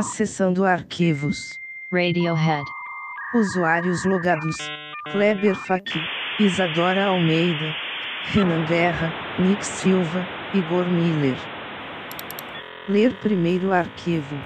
Acessando arquivos. Radiohead. Usuários logados. Kleber Faki, Isadora Almeida, Renan Guerra, Nick Silva, Igor Miller. Ler primeiro arquivo.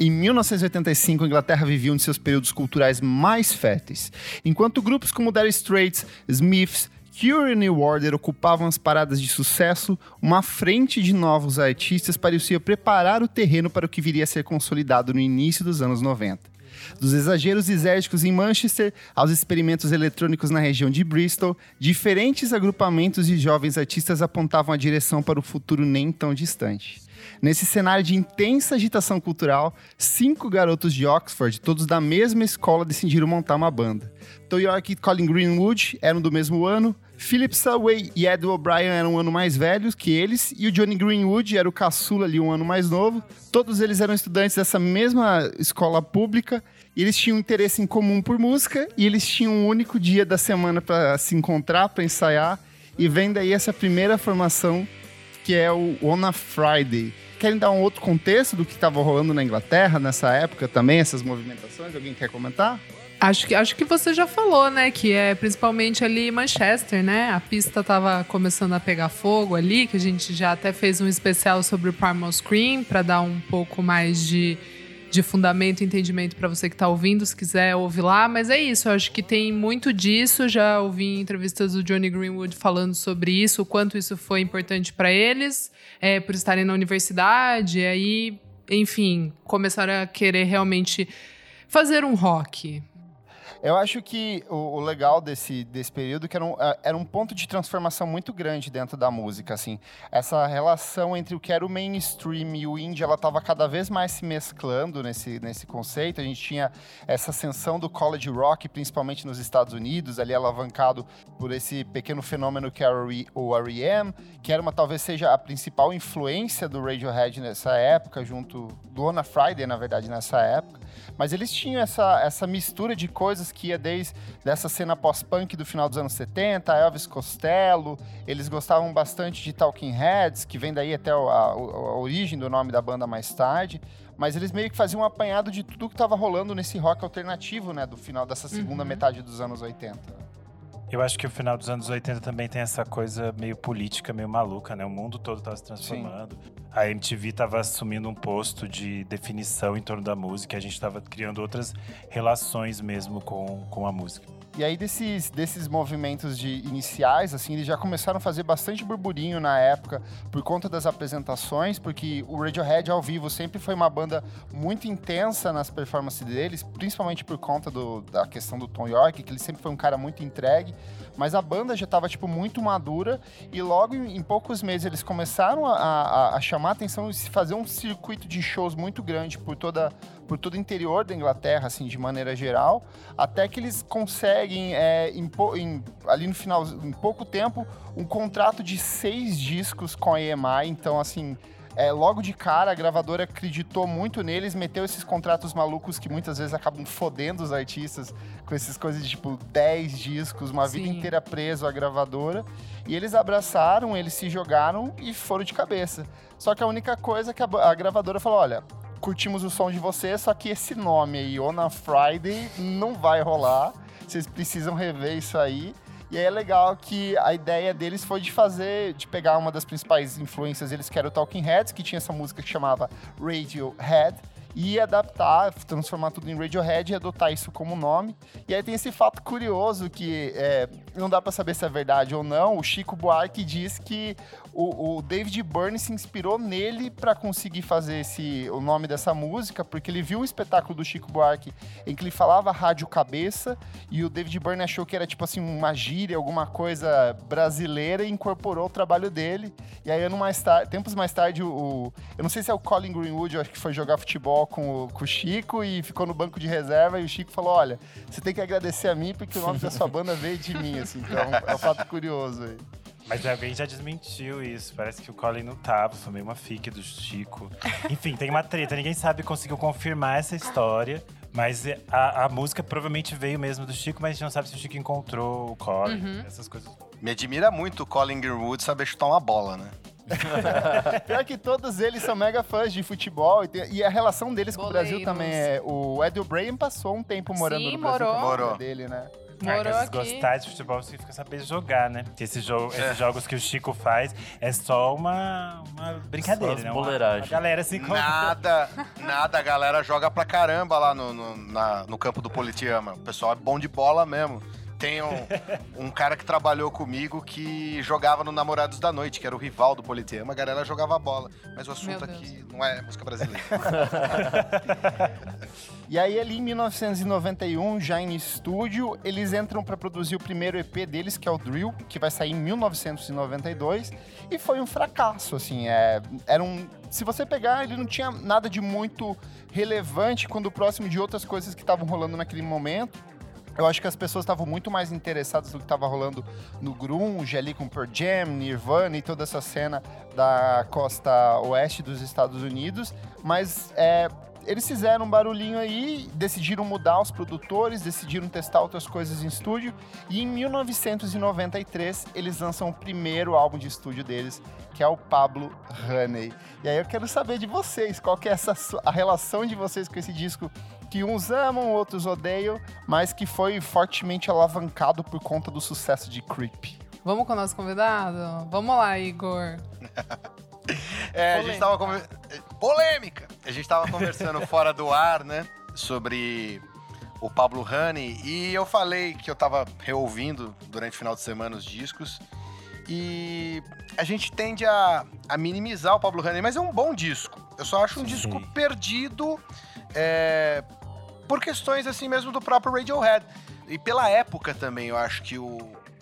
Em 1985, a Inglaterra vivia um de seus períodos culturais mais férteis. Enquanto grupos como Dire Straits, Smiths, Cure e New Order ocupavam as paradas de sucesso, uma frente de novos artistas parecia preparar o terreno para o que viria a ser consolidado no início dos anos 90. Dos exageros exérgicos em Manchester aos experimentos eletrônicos na região de Bristol, diferentes agrupamentos de jovens artistas apontavam a direção para o futuro nem tão distante. Nesse cenário de intensa agitação cultural, cinco garotos de Oxford, todos da mesma escola, decidiram montar uma banda. Tom York e Colin Greenwood eram do mesmo ano, Philip Selway e Ed O'Brien eram um ano mais velhos que eles, e o Johnny Greenwood era o caçula ali, um ano mais novo. Todos eles eram estudantes dessa mesma escola pública, e eles tinham interesse em comum por música, e eles tinham um único dia da semana para se encontrar, para ensaiar, e vem daí essa primeira formação, que é o On a Friday. Querem dar um outro contexto do que estava rolando na Inglaterra nessa época também, essas movimentações? Alguém quer comentar? Acho que, acho que você já falou, né? Que é principalmente ali Manchester, né? A pista tava começando a pegar fogo ali, que a gente já até fez um especial sobre o Primal Scream para dar um pouco mais de, de fundamento e entendimento para você que tá ouvindo, se quiser ouvir lá. Mas é isso, eu acho que tem muito disso. Já ouvi entrevistas do Johnny Greenwood falando sobre isso, o quanto isso foi importante para eles, é, por estarem na universidade. E aí, enfim, começaram a querer realmente fazer um rock. Eu acho que o, o, legal desse, desse período é que era um, é, era um ponto de transformação muito grande dentro da música, assim. Essa relação entre o que era o mainstream e o indie, ela estava cada vez mais se mesclando nesse, nesse conceito. A gente tinha essa ascensão do college rock, principalmente nos Estados Unidos, ali alavancado por esse pequeno fenômeno que era o R.E.M., que era uma, talvez seja a principal influência do Radiohead nessa época, junto do Ona Friday, na verdade, nessa época. Mas eles tinham essa, essa mistura de coisas que ia desde dessa cena pós-punk do final dos anos 70, Elvis Costello, eles gostavam bastante de Talking Heads, que vem daí até a, a, a origem do nome da banda mais tarde, mas eles meio que faziam um apanhado de tudo que estava rolando nesse rock alternativo, né, do final dessa segunda uhum. metade dos anos 80. Eu acho que o final dos anos 80 também tem essa coisa meio política, meio maluca, né? O mundo todo estava se transformando. Sim. A MTV estava assumindo um posto de definição em torno da música, a gente estava criando outras relações mesmo com, com a música. E aí, desses, desses movimentos de iniciais, assim, eles já começaram a fazer bastante burburinho na época por conta das apresentações, porque o Radiohead ao vivo sempre foi uma banda muito intensa nas performances deles, principalmente por conta do, da questão do Tom York, que ele sempre foi um cara muito entregue. Mas a banda já estava tipo, muito madura e logo em, em poucos meses eles começaram a, a, a chamar a atenção e fazer um circuito de shows muito grande por toda por todo o interior da Inglaterra, assim, de maneira geral, até que eles conseguem, é, em, em, ali no final, em pouco tempo, um contrato de seis discos com a EMI. Então, assim, é, logo de cara, a gravadora acreditou muito neles, meteu esses contratos malucos que muitas vezes acabam fodendo os artistas com essas coisas de tipo 10 discos, uma Sim. vida inteira preso à gravadora. E eles abraçaram, eles se jogaram e foram de cabeça. Só que a única coisa é que a, a gravadora falou: olha, curtimos o som de vocês, só que esse nome aí, On Friday, não vai rolar. Vocês precisam rever isso aí. E aí é legal que a ideia deles foi de fazer, de pegar uma das principais influências deles, que era o Talking Heads, que tinha essa música que chamava Radiohead, e adaptar, transformar tudo em Radiohead e adotar isso como nome. E aí tem esse fato curioso que é, não dá para saber se é verdade ou não. O Chico Buarque diz que o, o David Byrne se inspirou nele para conseguir fazer esse, o nome dessa música, porque ele viu o espetáculo do Chico Buarque em que ele falava rádio cabeça e o David Byrne achou que era tipo assim uma gíria, alguma coisa brasileira e incorporou o trabalho dele. E aí, ano mais tarde, tempos mais tarde, o, o eu não sei se é o Colin Greenwood, eu acho que foi jogar futebol com o, com o Chico e ficou no banco de reserva e o Chico falou: Olha, você tem que agradecer a mim porque o nome da sua banda veio de mim, assim. Então é um fato curioso aí. Mas alguém já desmentiu isso. Parece que o Colin não tava, foi meio uma fique do Chico. Enfim, tem uma treta. Ninguém sabe conseguiu confirmar essa história. Mas a, a, música provavelmente veio mesmo do Chico, mas a gente não sabe se o Chico encontrou o Colin, uhum. essas coisas. Me admira muito o Colin Greenwood saber chutar uma bola, né? Pior que todos eles são mega fãs de futebol e, tem- e a relação deles com o Brasil Boleiros. também é. O Ed O'Brien passou um tempo morando Sim, no Brasil morou. com a dele, né? Morou aqui. gostar de futebol significa saber jogar, né? Porque esse jogo, É. esses jogos que o Chico faz é só uma, uma brincadeira, Só né? Uma, uma galera se encontra. Nada, nada, a galera joga pra caramba lá no, no, na- no campo do Politiama. O pessoal é bom de bola mesmo. Tem um, um cara que trabalhou comigo que jogava no Namorados da Noite, que era o rival do Politiama. A galera jogava bola. Mas o assunto aqui não é música brasileira. E aí, ali em 1991, já em estúdio, eles entram pra produzir o primeiro EP deles, que é o Drill, que vai sair em 1992, e foi um fracasso, assim, é, era um... Se você pegar, ele não tinha nada de muito relevante quando próximo de outras coisas que estavam rolando naquele momento. Eu acho que as pessoas estavam muito mais interessadas no que estava rolando no grunge, ali com Pearl Jam, Nirvana e toda essa cena da costa oeste dos Estados Unidos, mas é, eles fizeram um barulhinho aí, decidiram mudar os produtores, decidiram testar outras coisas em estúdio, e em 1993 eles lançam o primeiro álbum de estúdio deles, que é o Pablo Honey. E aí eu quero saber de vocês, qual que é essa, a relação de vocês com esse disco que uns amam, outros odeiam, mas que foi fortemente alavancado por conta do sucesso de Creep. Vamos com o nosso convidado? Vamos lá, Igor. É, a gente Polêmica. tava conver... Polêmica! A gente tava conversando fora do ar, né? Sobre o Pablo Honey. E eu falei que eu tava reouvindo durante o final de semana os discos. E a gente tende a, a minimizar o Pablo Honey, mas é um bom disco. Eu só acho um Sim. disco perdido é, por questões assim mesmo do próprio Radiohead. E pela época também, eu acho que o,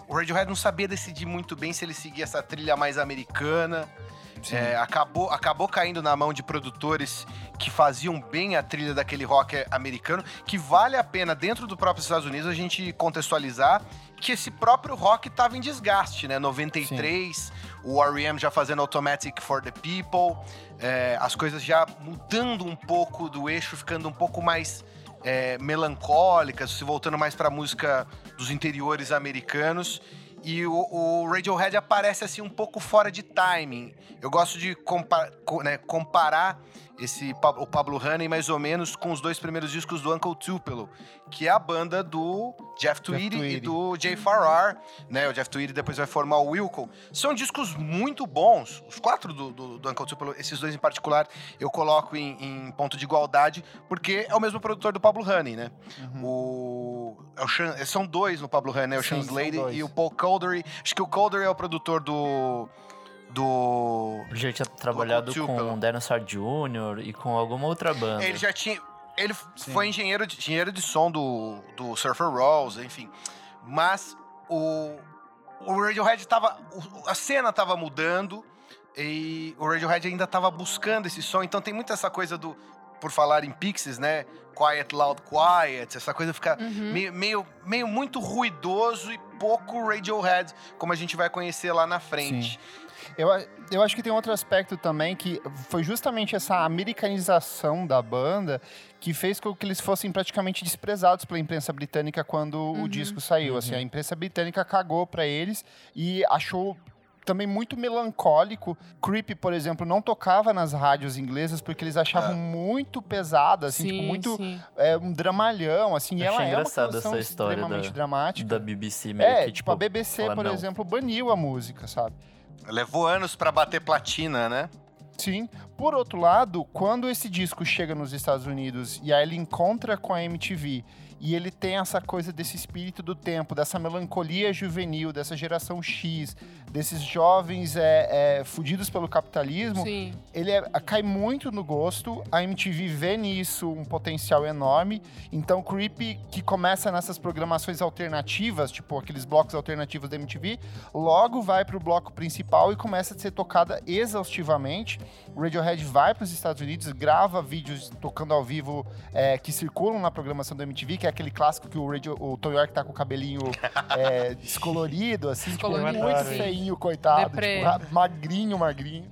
o Radiohead não sabia decidir muito bem se ele seguia essa trilha mais americana. É, acabou, acabou caindo na mão de produtores que faziam bem a trilha daquele rock americano, que vale a pena, dentro do próprio Estados Unidos, a gente contextualizar que esse próprio rock estava em desgaste, né? 93, o R.E.M. já fazendo Automatic for the People, é, as coisas já mudando um pouco do eixo, ficando um pouco mais é, melancólicas, se voltando mais para música dos interiores americanos. E o, o Radiohead aparece assim um pouco fora de timing. Eu gosto de compa co- né, comparar esse o Pablo Honey mais ou menos com os dois primeiros discos do Uncle Tupelo, que é a banda do Jeff Tweedy e do Jay Farrar, né? O Jeff Tweedy depois vai formar o Wilco. São discos muito bons, os quatro do, do, do Uncle Tupelo, esses dois em particular, eu coloco em, em ponto de igualdade, porque é o mesmo produtor do Pablo Honey, né? O, é o Sean- são dois no Pablo Honey, né? O Sean Slade e o Paul Caldery. Acho que o Caldery é o produtor do. Do. Ele já tinha trabalhado Tupelo. com o Dinosaur Jr. e com alguma outra banda. Ele já tinha. Ele Sim. foi engenheiro de, engenheiro de som do, do Surfer Rose, enfim. Mas o, o Radiohead tava. o- a cena tava mudando e o Radiohead ainda tava buscando esse som. Então tem muito essa coisa do. Por falar em Pixies, né? Quiet, loud, quiet. Essa coisa fica Uhum. meio, meio, meio muito ruidoso e pouco Radiohead, como a gente vai conhecer lá na frente. Eu, eu acho que tem outro aspecto também que foi justamente essa americanização da banda que fez com que eles fossem praticamente desprezados pela imprensa britânica quando o disco saiu. Assim, a imprensa britânica cagou pra eles e achou também muito melancólico. Creep, por exemplo, não tocava nas rádios inglesas porque eles achavam Ah. muito pesada, assim, tipo, sim, muito sim. é, um dramalhão, assim. E Achei é engraçada canção essa história extremamente da- dramática. da BBC meio É, que, tipo, a BBC, fala por não. exemplo, baniu a música, sabe? Levou anos pra bater platina, né? Sim. Por outro lado, quando esse disco chega nos Estados Unidos e aí ele encontra com a MTV e ele tem essa coisa desse espírito do tempo, dessa melancolia juvenil, dessa geração X, desses jovens é, é, fudidos pelo capitalismo, Sim. ele é- cai muito no gosto. A MTV vê nisso um potencial enorme. Então, Creep, que começa nessas programações alternativas, tipo aqueles blocos alternativos da MTV, logo vai pro bloco principal e começa a ser tocada exaustivamente. O Radiohead vai para os Estados Unidos, grava vídeos tocando ao vivo é, que circulam na programação da MTV, que é aquele clássico que o, Radio, o Tom York tá com o cabelinho é, descolorido, assim, tipo, muito sim. Feinho, coitado, Deprê. tipo, magrinho, magrinho.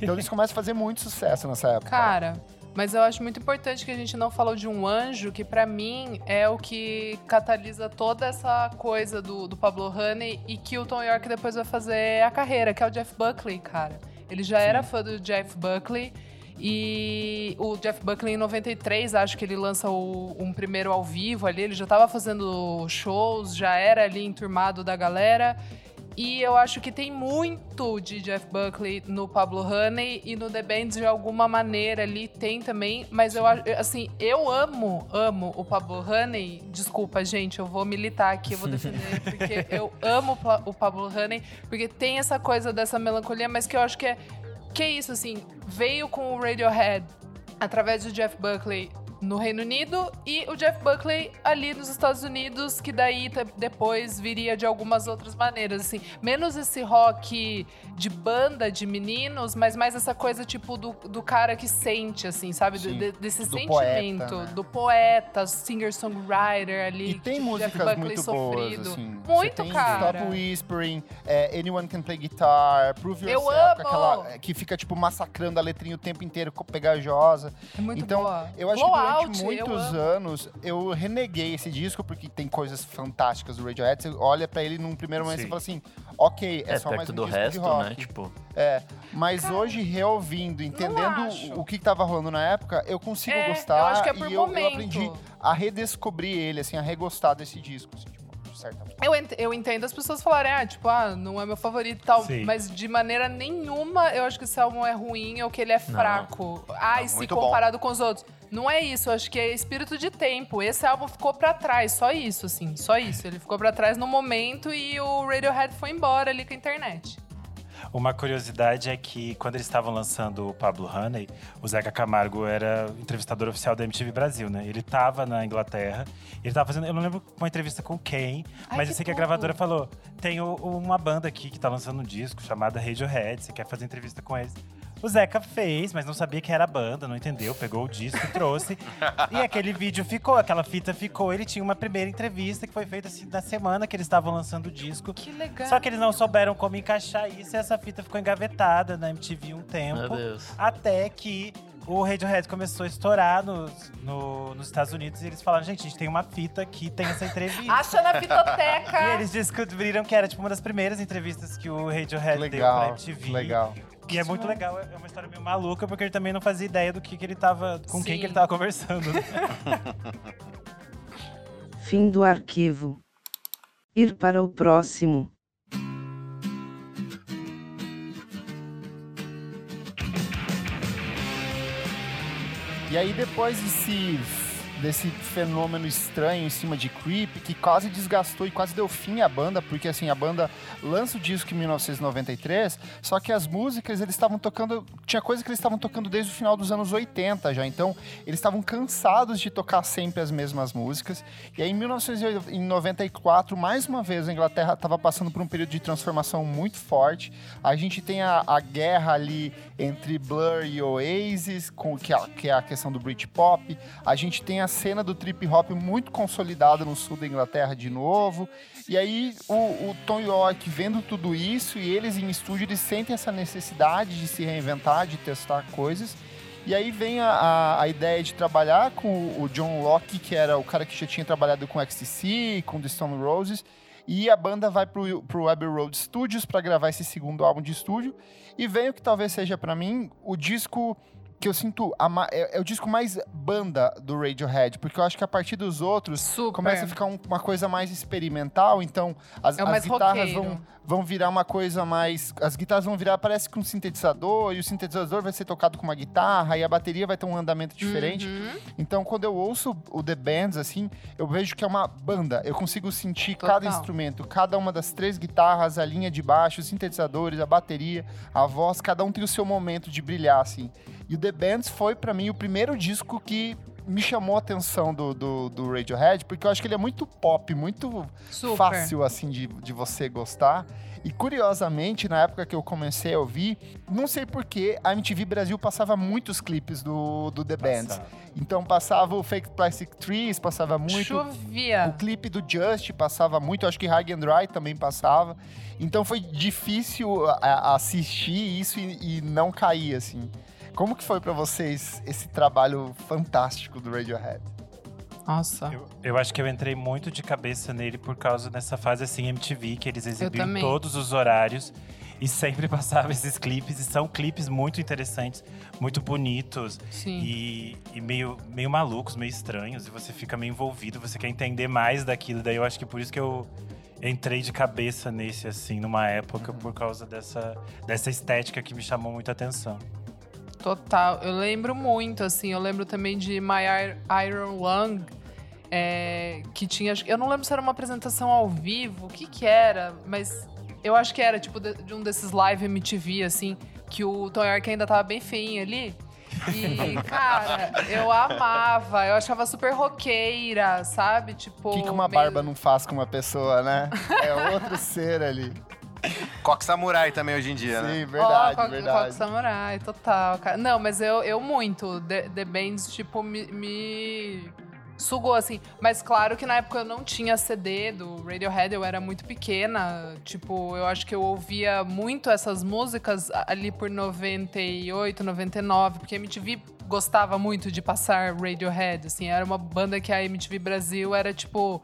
Então eles começam a fazer muito sucesso nessa época. Cara, mas eu acho muito importante que a gente não falou de um anjo, que pra mim é o que catalisa toda essa coisa do, do Pablo Honey e que o Tom York depois vai fazer a carreira, que é o Jeff Buckley, cara. Ele já era fã do Jeff Buckley. E o Jeff Buckley, em 93, acho que ele lança o- um primeiro ao vivo ali. Ele já tava fazendo shows, já era ali enturmado da galera. E eu acho que tem muito de Jeff Buckley no Pablo Honey e no The Bands de alguma maneira ali tem também, mas eu acho assim, eu amo, amo o Pablo Honey. Desculpa, gente, eu vou militar aqui, eu vou defender porque eu amo o Pa- o Pablo Honey, porque tem essa coisa dessa melancolia, mas que eu acho que é que é isso assim, veio com o Radiohead através do Jeff Buckley no Reino Unido e o Jeff Buckley ali nos Estados Unidos, que daí depois viria de algumas outras maneiras, assim, menos esse rock de banda de meninos, mas mais essa coisa tipo do, do cara que sente, assim, sabe? Sim, de- desse do sentimento, poeta, né? do poeta, singer-songwriter ali. E tem Jeff músicas Buckley muito sofrido. boas, assim. Muito, cara. Stop Whispering, é, Anyone Can Play Guitar, Prove Eu Yourself, amo! aquela é, que fica, tipo, massacrando a letrinha o tempo inteiro, pegajosa. É muito então, boa. eu acho que durante eu muitos amo. anos eu reneguei esse disco, porque tem coisas fantásticas do Radiohead. Você olha pra ele num primeiro momento e fala assim, ok, é, É, só mais um do disco de resto, rock. né? Tipo, É, mas hoje, reouvindo, entendendo o que que tava rolando na época, eu consigo É, gostar. eu acho que é por e eu, eu aprendi a redescobrir ele, assim, a regostar desse disco, assim, tipo, de certa forma. Eu, ent- eu entendo as pessoas falarem, ah, tipo, ah, não é meu favorito e tal. Sim. Mas de maneira nenhuma eu acho que esse álbum é ruim ou que ele é fraco. Ah, e se muito bom. comparado com os outros. Não é isso, eu acho que é espírito de tempo. Esse álbum ficou pra trás, só isso, assim, só isso. Ele ficou pra trás no momento e o Radiohead foi embora ali com a internet. Uma curiosidade é que quando eles estavam lançando o Pablo Honey, o Zeca Camargo era entrevistador oficial da MTV Brasil, né? Ele tava na Inglaterra, ele tava fazendo, eu não lembro uma entrevista com quem, Ai, mas que eu sei que a gravadora falou: tem uma banda aqui que tá lançando um disco chamada Radiohead, você quer fazer entrevista com eles? O Zeca fez, mas não sabia que era a banda, não entendeu, pegou o disco e trouxe. e aquele vídeo ficou, aquela fita ficou. Ele tinha uma primeira entrevista que foi feita assim, na semana que eles estavam lançando o disco. Que legal. Só que eles não souberam como encaixar isso e essa fita ficou engavetada na MTV um meu tempo. Deus. Até que o Radiohead começou a estourar nos, no- nos Estados Unidos e eles falaram: gente, a gente tem uma fita que tem essa entrevista. Acha na fitoteca! E eles descobriram que era tipo uma das primeiras entrevistas que o Radiohead deu pra Legal, MTV. legal. E é muito legal, é uma história meio maluca, porque ele também não fazia ideia do que, que ele tava. com quem Sim. que ele tava conversando. né? Fim do arquivo. Ir para o próximo. E aí, depois desse, desse fenômeno estranho em cima de Creep, que quase desgastou e quase deu fim à banda, porque assim, a banda lança o disco em 1993, só que as músicas eles estavam tocando. Tinha coisa que eles estavam tocando desde o final dos anos 80 já, então eles estavam cansados de tocar sempre as mesmas músicas. E aí, em 1994, mais uma vez, a Inglaterra estava passando por um período de transformação muito forte. A gente tem a, a guerra ali entre Blur e Oasis, com, que, é, que é a questão do Britpop. A gente tem a cena do trip hop muito consolidada no sul da Inglaterra de novo. E aí o, o Tom York vendo tudo isso e eles em estúdio, eles sentem essa necessidade de se reinventar, de testar coisas. E aí vem a, a, a ideia de trabalhar com o, John Locke, que era o cara que já tinha trabalhado com XTC, com The Stone Roses. E a banda vai pro, pro Abbey Road Studios para gravar esse segundo álbum de estúdio. E vem o que talvez seja para mim o disco que eu sinto ma- é, é o disco mais banda do Radiohead, porque eu acho que a partir dos outros Super. começa a ficar um- uma coisa mais experimental, então as, É as guitarras roqueiro. vão, vão virar uma coisa mais. As guitarras vão virar, parece que um sintetizador, e o sintetizador vai ser tocado com uma guitarra, e a bateria vai ter um andamento diferente. Uhum. Então, quando eu ouço o The Bands, assim, eu vejo que é uma banda. Eu consigo sentir cada Total. instrumento, cada uma das três guitarras, a linha de baixo, os sintetizadores, a bateria, a voz, cada um tem o seu momento de brilhar, assim. E o The Bands foi, pra mim, o primeiro disco que me chamou a atenção do, do, do Radiohead, porque eu acho que ele é muito pop, muito Super. fácil, assim, de, de você gostar. E curiosamente, na época que eu comecei a ouvir, não sei porquê, a MTV Brasil passava muitos clipes do, do The Bands. Então passava o Fake Plastic Trees, passava muito. O Chovia. clipe do Just passava muito, acho que High and Dry também passava. Então foi difícil a- a- assistir isso e, e não cair, assim. Como que foi pra vocês esse trabalho fantástico do Radiohead? Nossa. Eu, eu acho que eu entrei muito de cabeça nele por causa dessa fase assim MTV, que eles exibiam todos os horários e sempre passava esses clipes. E são clipes muito interessantes, muito bonitos Sim. e, e meio, meio malucos, meio estranhos. E você fica meio envolvido, você quer entender mais daquilo. Daí eu acho que por isso que eu entrei de cabeça nesse, assim, numa época, por causa dessa, dessa estética que me chamou muita atenção. Total. Eu lembro muito, assim. Eu lembro também de My Ir- Iron Lung, é, que tinha. Eu não lembro se era uma apresentação ao vivo, o que que era, mas eu acho que era, tipo, de, de um desses live MTV, assim, que o Tom York ainda tava bem feinho ali. E, cara, eu amava. Eu achava super roqueira, sabe? Tipo. O que, que uma meio- barba não faz com uma pessoa, né? É outro ser ali. Coque Samurai também hoje em dia, né? Sim, verdade, Ó, Coque- verdade. Coque Samurai, total, cara. Não, mas eu, eu muito. The, The Bands, tipo, me, me sugou, assim. Mas claro que na época eu não tinha CD do Radiohead, eu era muito pequena. Tipo, eu acho que eu ouvia muito essas músicas ali por 98, 99, porque a MTV gostava muito de passar Radiohead, assim. Era uma banda que a MTV Brasil era, tipo,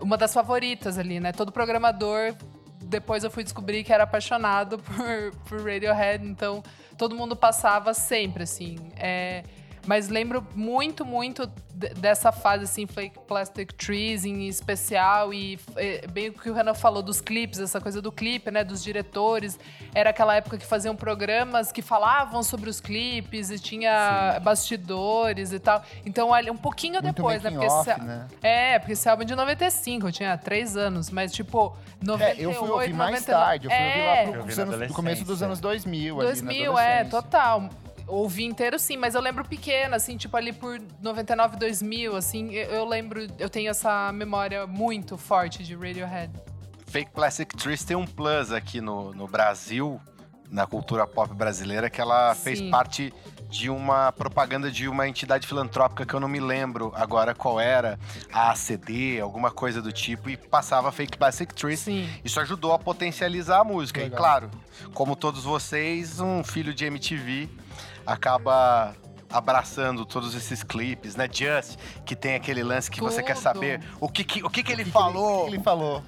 uma das favoritas ali, né? Todo programador depois eu fui descobrir que era apaixonado por, por Radiohead, então todo mundo passava sempre, assim. É, mas lembro muito, muito de- dessa fase, assim, Flake Plastic Trees em especial, e é, bem o que o Renan falou dos clipes, essa coisa do clipe, né, dos diretores. Era aquela época que faziam programas que falavam sobre os clipes e tinha bastidores e tal. Então, ali, um pouquinho Muito depois, né? making Porque off, esse- né? é, porque esse álbum é de 95, eu tinha 3 anos, mas tipo, 98, É, eu fui ouvir mais 99, tarde. Eu fui ouvir é, lá Eu pro, anos, no começo dos anos 2000. ali, na 2000, é, adolescência. total. Ouvi inteiro sim, mas eu lembro pequena, assim, tipo ali por 99, 2000, assim, eu, eu lembro, eu tenho essa memória muito forte de Radiohead. Fake Plastic Trees tem um plus aqui no, no Brasil, na cultura pop brasileira, que ela Sim. fez parte de uma propaganda de uma entidade filantrópica que eu não me lembro agora qual era, a ACD, alguma coisa do tipo, e passava Fake Plastic Trees. Sim. Isso ajudou a potencializar a música. Legal. E claro, como todos vocês, um filho de MTV acaba abraçando todos esses clipes, né? Just, que tem aquele lance que você quer Tudo. saber o que, que- o que, que ele O que que falou. o que ele falou?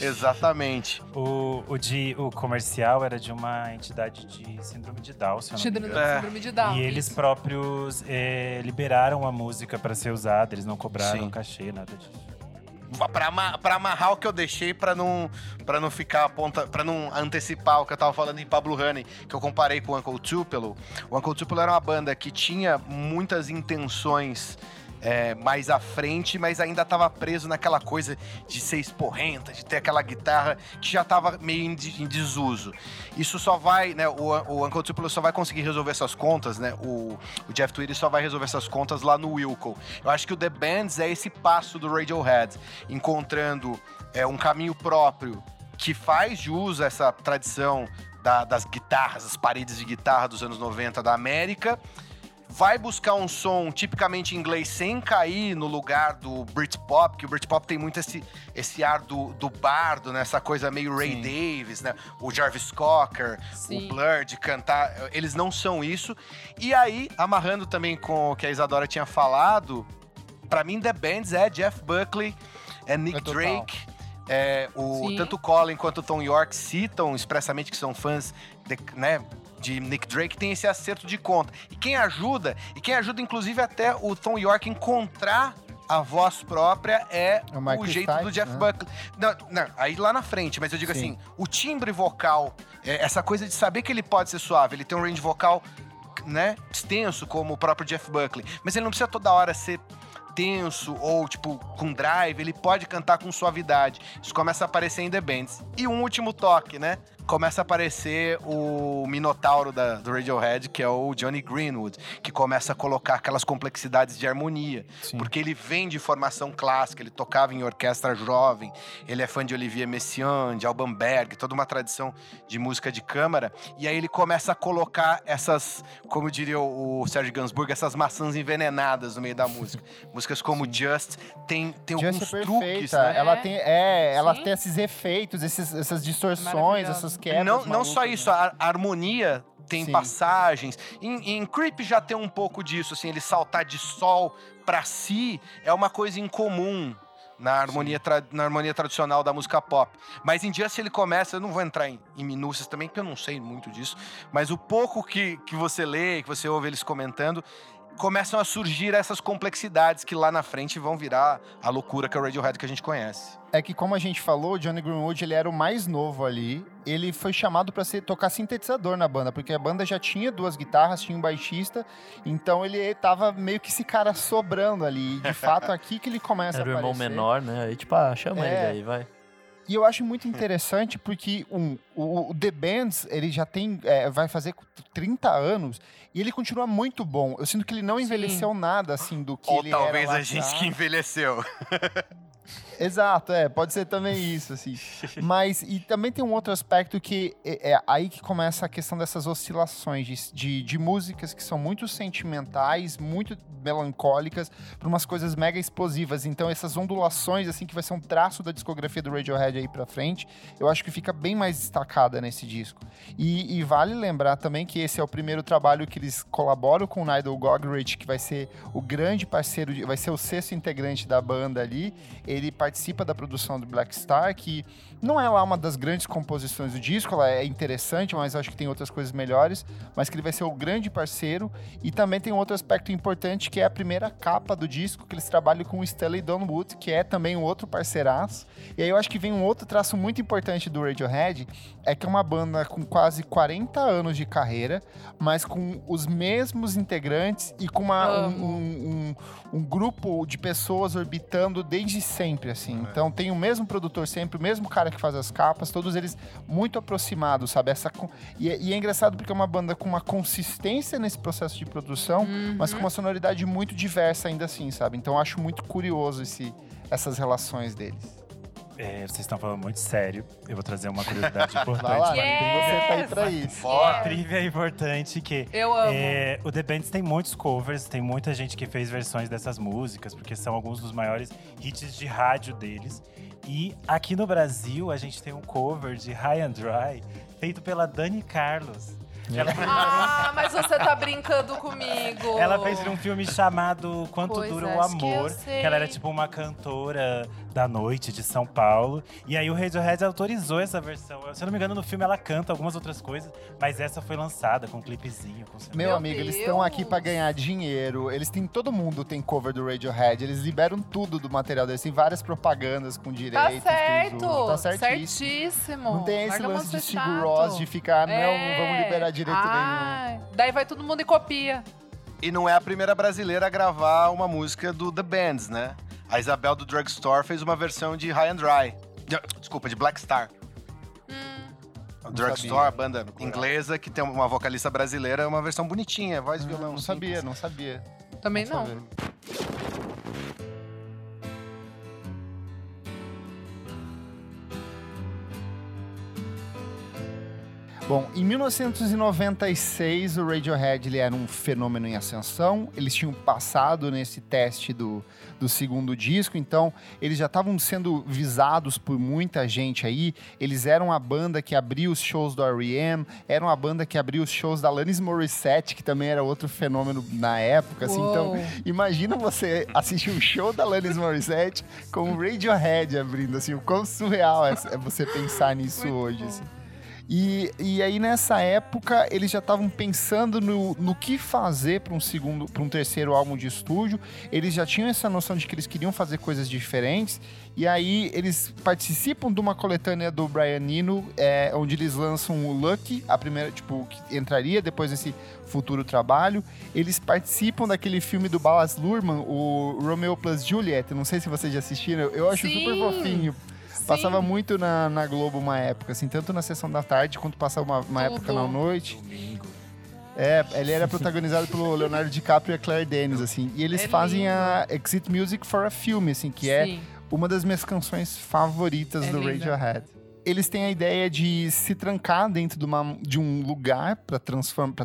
Exatamente. O, o, de, o comercial era de uma entidade de síndrome de Down, se eu não me Síndrome, engano. É. síndrome de Down. E eles próprios eh, liberaram a música pra ser usada, eles não cobraram Sim. cachê, nada disso. Pra, ama- pra amarrar o que eu deixei pra não, pra não ficar ponta. para não antecipar o que eu tava falando em Pablo Honey, que eu comparei com o Uncle Tupelo. O Uncle Tupelo era uma banda que tinha muitas intenções é, mais à frente, mas ainda tava preso naquela coisa de ser esporrenta, de ter aquela guitarra que já tava meio em, de- desuso. Isso só vai, né? O, o Uncle Tupelo só vai conseguir resolver essas contas, né? O, o Jeff Tweedy só vai resolver essas contas lá no Wilco. Eu acho que o The Bands é esse passo do Radiohead, encontrando é, um caminho próprio que faz jus a essa tradição da- das guitarras, as paredes de guitarra dos anos 90 da América. Vai buscar um som tipicamente inglês sem cair no lugar do Britpop, que o Britpop tem muito esse, esse ar do, do bardo, né? Essa coisa meio Ray Sim. Davis, né? O Jarvis Cocker, Sim. o Blur de cantar. Eles não são isso. E aí, amarrando também com o que a Isadora tinha falado, pra mim The Bands é Jeff Buckley, é Nick É. Drake. É, o, Sim. tanto Colin quanto o Tom York citam expressamente que são fãs de, né, de Nick Drake, tem esse acerto de conta. E quem ajuda, e quem ajuda inclusive até o Tom York encontrar a voz própria é É o o, jeito do Stipe, Jeff né? Buckley. Não, não, aí lá na frente, mas eu digo Sim. assim, o timbre vocal, é, essa coisa de saber que ele pode ser suave, ele tem um range vocal, né, extenso como o próprio Jeff Buckley, mas ele não precisa toda hora ser tenso ou tipo com drive, ele pode cantar com suavidade. Isso começa a aparecer em The Bands. E um último toque, né? Começa a aparecer o Minotauro da, do Radiohead, que é o Johnny Greenwood, que começa a colocar aquelas complexidades de harmonia. Sim. Porque ele vem de formação clássica, ele tocava em orquestra jovem, ele é fã de Olivier Messiaen, de Alban Berg, toda uma tradição de música de câmara. E aí ele começa a colocar essas, como diria o, o Sérgio Gainsbourg, essas maçãs envenenadas no meio da música. Músicas como Just tem, tem Just alguns é truques, né? Ela tem, é, ela Sim. tem esses efeitos, esses, essas distorções, Maravilhosa. Não, não só isso, né? a, harmonia tem Sim. passagens. Em, em Creep já tem um pouco disso, assim, ele saltar de sol pra si é uma coisa incomum na harmonia, na harmonia tradicional da música pop. Mas em Just ele começa, eu não vou entrar em, em minúcias também, porque eu não sei muito disso, mas o pouco que, que você lê, que você ouve eles comentando, começam a surgir essas complexidades que lá na frente vão virar a loucura que é o Radiohead que a gente conhece. É que, como a gente falou, o Johnny Greenwood ele era o mais novo ali. Ele foi chamado para tocar sintetizador na banda, porque a banda já tinha duas guitarras, tinha um baixista, então ele tava meio que esse cara sobrando ali. E, de fato, aqui que ele começa Era o a irmão aparecer. menor, né? Aí, tipo, ah, chama É. ele aí, vai. E eu acho muito interessante porque um, o, o The Bands, ele já tem, é, vai fazer 30 anos e ele continua muito bom. Eu sinto que ele não Sim. envelheceu nada assim do que Ou ele talvez era lá a gente atrás. que envelheceu. Exato, é, pode ser também isso, assim. Mas, e também tem um outro aspecto que é, é aí que começa a questão dessas oscilações de, de, de músicas que são muito sentimentais, muito melancólicas, para umas coisas mega explosivas. Então, essas ondulações, assim, que vai ser um traço da discografia do Radiohead aí pra frente, eu acho que fica bem mais destacada nesse disco. E, e vale lembrar também que esse é o primeiro trabalho que eles colaboram com o Nigel Godrich, que vai ser o grande parceiro, de- vai ser o sexto integrante da banda ali. Ele participa da produção do Black Star, que não é lá uma das grandes composições do disco, ela é interessante, mas acho que tem outras coisas melhores, mas que ele vai ser o grande parceiro. E também tem um outro aspecto importante, que é a primeira capa do disco, que eles trabalham com o Stanley Donwood, que é também um outro parceiraço. E aí eu acho que vem um outro traço muito importante do Radiohead, é que é uma banda com quase 40 anos de carreira, mas com os mesmos integrantes e com uma, um, um- um- um grupo de pessoas orbitando desde sempre, assim. Então tem o mesmo produtor sempre, o mesmo cara que faz as capas, todos eles muito aproximados, sabe? Essa, con- e, é- e é engraçado porque é uma banda com uma consistência nesse processo de produção, mas com uma sonoridade muito diversa ainda assim, sabe? Então eu acho muito curioso esse, essas relações deles. É, vocês estão falando muito sério. Eu vou trazer uma curiosidade importante. Vai lá, pra Yes! mim. você tá aí pra isso. Uma trivia importante que Eu amo. é, o The Bands tem muitos covers, tem muita gente que fez versões dessas músicas, porque são alguns dos maiores hits de rádio deles. E aqui no Brasil, a gente tem um cover de High and Dry, feito pela Dani Carlos. Ela, Ah, mas você tá brincando comigo. ela fez um filme chamado Quanto Coisas Dura o que Amor, sei. ela era tipo uma cantora da noite de São Paulo. E aí o Radiohead autorizou essa versão. Se eu não me engano, no filme ela canta algumas outras coisas, mas essa foi lançada com um clipezinho, com Meu, Meu amigo, eles estão aqui pra Deus. ganhar dinheiro. Eles têm. Todo mundo tem cover do Radiohead. Eles liberam tudo do material deles. Tem várias propagandas com Tá direitos. eles certo. Tá certíssimo. certíssimo. Não tem esse Larga lance de chato. Ross de ficar, não, É. não vamos liberar direito nenhum. Ai, Daí vai todo mundo e copia. E não é a primeira brasileira a gravar uma música do The Bands, né? A Isabel do Drugstore fez uma versão de High and Dry. De- Desculpa, de Black Star. O Drugstore, a banda inglesa que tem uma vocalista brasileira, é uma versão bonitinha, voz e violão. Não simples. sabia, não sabia. Também não. sabia. Bom, em 1996 o Radiohead ele era um fenômeno em ascensão. Eles tinham passado nesse teste do, do segundo disco, então eles já estavam sendo visados por muita gente aí. Eles eram a banda que abriu os shows do R.E.M., eram a banda que abriu os shows da Alanis Morissette, que também era outro fenômeno na época. Assim, então, imagina você assistir um show da Alanis Morissette com o Radiohead abrindo, assim, o quão surreal é é você pensar nisso Muito hoje, assim. E, e aí, nessa época, eles já estavam pensando no, no que fazer para um segundo, para um terceiro álbum de estúdio. Eles já tinham essa noção de que eles queriam fazer coisas diferentes. E aí, eles participam de uma coletânea do Brian Eno, é, onde eles lançam o Lucky, a primeira, tipo, que entraria depois desse futuro trabalho. Eles participam daquele filme do Baz Luhrmann, o Romeo plus Juliet. Não sei se vocês já assistiram, eu acho Sim. super fofinho. Passava muito na, na Globo uma época, assim, tanto na sessão da tarde quanto passava uma, uma época na noite. Domingo. É, ele era protagonizado pelo Leonardo DiCaprio e a Claire Denis, assim. E eles É fazem lindo. a Exit Music for a Film, assim, que é Sim. uma das minhas canções favoritas É do linda. Radiohead. Eles têm a ideia de se trancar dentro de, uma, de um lugar para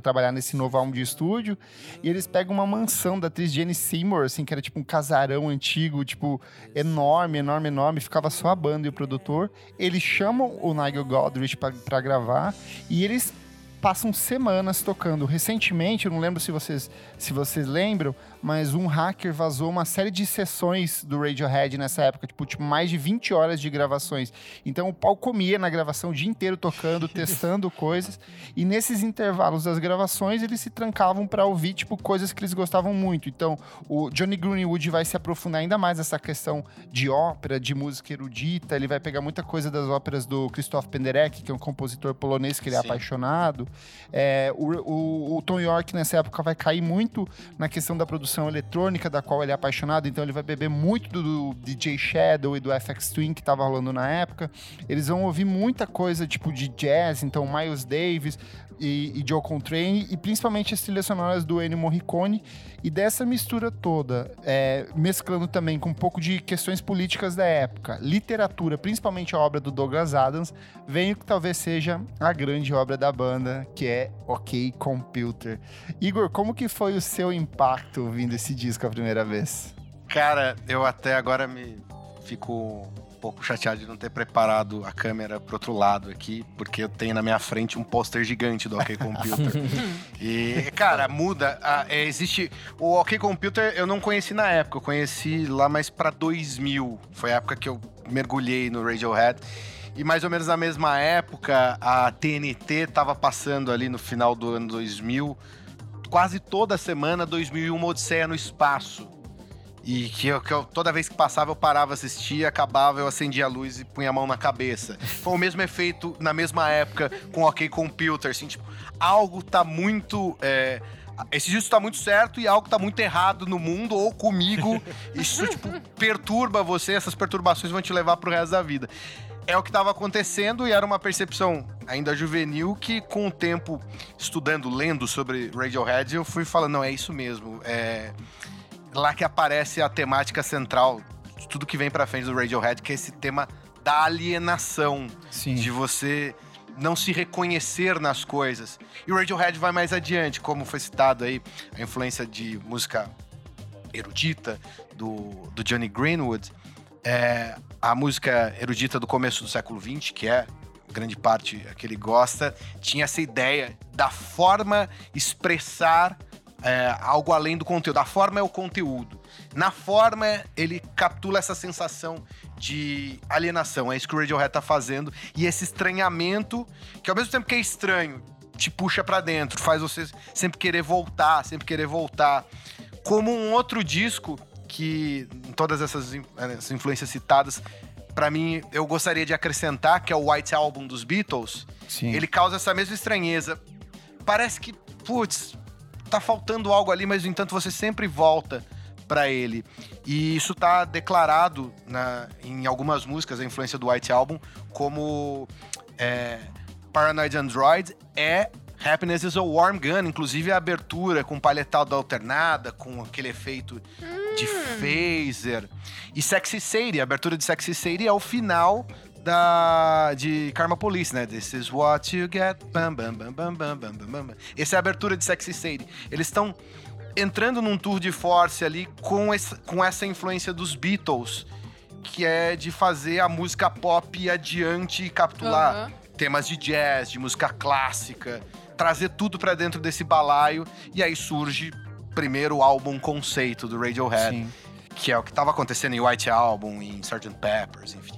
trabalhar nesse novo álbum de estúdio. E eles pegam uma mansão da atriz Jenny Seymour, assim, que era tipo um casarão antigo, tipo, enorme, enorme, enorme. Ficava só a banda e o produtor. Eles chamam o Nigel Godrich para gravar e eles passam semanas tocando. Recentemente, eu não lembro se vocês, se vocês lembram, mas um hacker vazou uma série de sessões do Radiohead nessa época, tipo, tipo mais de 20 horas de gravações. Então o pau comia na gravação o dia inteiro tocando, testando coisas, e nesses intervalos das gravações eles se trancavam para ouvir tipo coisas que eles gostavam muito. Então, o Johnny Greenwood vai se aprofundar ainda mais nessa questão de ópera, de música erudita, ele vai pegar muita coisa das óperas do Krzysztof Penderecki, que é um compositor polonês que ele é Sim. apaixonado. É, o, o, o Tom York nessa época vai cair muito na questão da produção eletrônica, da qual ele é apaixonado, então ele vai beber muito do, do DJ Shadow e do FX Twin que tava rolando na época. Eles vão ouvir muita coisa tipo de jazz, então Miles Davis e, e Joe e principalmente as trilhas sonoras do Ennio Morricone. E dessa mistura toda, é, mesclando também com um pouco de questões políticas da época, literatura, principalmente a obra do Douglas Adams, vem o que talvez seja a grande obra da banda, que é OK Computer. Igor, como que foi o seu impacto ouvindo esse disco a primeira vez? Cara, eu até agora me fico pouco chateado de não ter preparado a câmera pro outro lado aqui, porque eu tenho na minha frente um pôster gigante do OK Computer. e, cara, muda. a- é, existe. O OK Computer eu não conheci na época, eu conheci lá mais pra 2000. Foi a época que eu mergulhei no Radiohead. E mais ou menos na mesma época, a TNT tava passando ali no final do ano 2000, quase toda semana, 2001 Uma Odisseia no Espaço. E que, eu, que eu- toda vez que passava eu parava, assistia, acabava, eu acendia a luz e punha a mão na cabeça. Foi o mesmo efeito na mesma época com OK Computer, assim, tipo, algo tá muito. é, esse disco tá muito certo e algo tá muito errado no mundo ou comigo. Isso, tipo, perturba você, essas perturbações vão te levar pro resto da vida. É o que estava acontecendo e era uma percepção ainda juvenil que, com o tempo, estudando, lendo sobre Radiohead, eu fui falando, não, é isso mesmo. É lá que aparece a temática central de tudo que vem pra frente do Radiohead, que é esse tema da alienação, Sim. de você não se reconhecer nas coisas. E o Radiohead vai mais adiante, como foi citado aí, a influência de música erudita do, do Johnny Greenwood, é, a música erudita do começo do século XX, que é grande parte a que ele gosta, tinha essa ideia da forma expressar é, algo além do conteúdo. A forma é o conteúdo. Na forma, ele captura essa sensação de alienação. É isso que o Radiohead tá fazendo. E esse estranhamento, que ao mesmo tempo que é estranho, te puxa pra dentro, faz você sempre querer voltar, sempre querer voltar. Como um outro disco que, em todas essas, in- essas influências citadas, pra mim, eu gostaria de acrescentar, que é o White Album dos Beatles. Sim. Ele causa essa mesma estranheza. Parece que, putz, tá faltando algo ali, mas no entanto você sempre volta pra ele. E isso tá declarado na- em algumas músicas, a influência do White Album, como é, Paranoid Android é Happiness is a Warm Gun, inclusive a abertura com palhetal alternada, com aquele efeito de phaser. E Sexy Sadie, a abertura de Sexy Sadie é o final da de Karma Police, né? This is what you get. Bam, bam, bam, bam, bam, bam, bam, bam. Essa é a abertura de Sexy Sadie. Eles estão entrando num tour de force ali com, esse- com essa influência dos Beatles, que é de fazer a música pop ir adiante e capturar temas de jazz, de música clássica, trazer tudo pra dentro desse balaio e aí surge primeiro o álbum conceito do Radiohead, Sim. que é o que tava acontecendo em White Album, em Sgt. Peppers, enfim.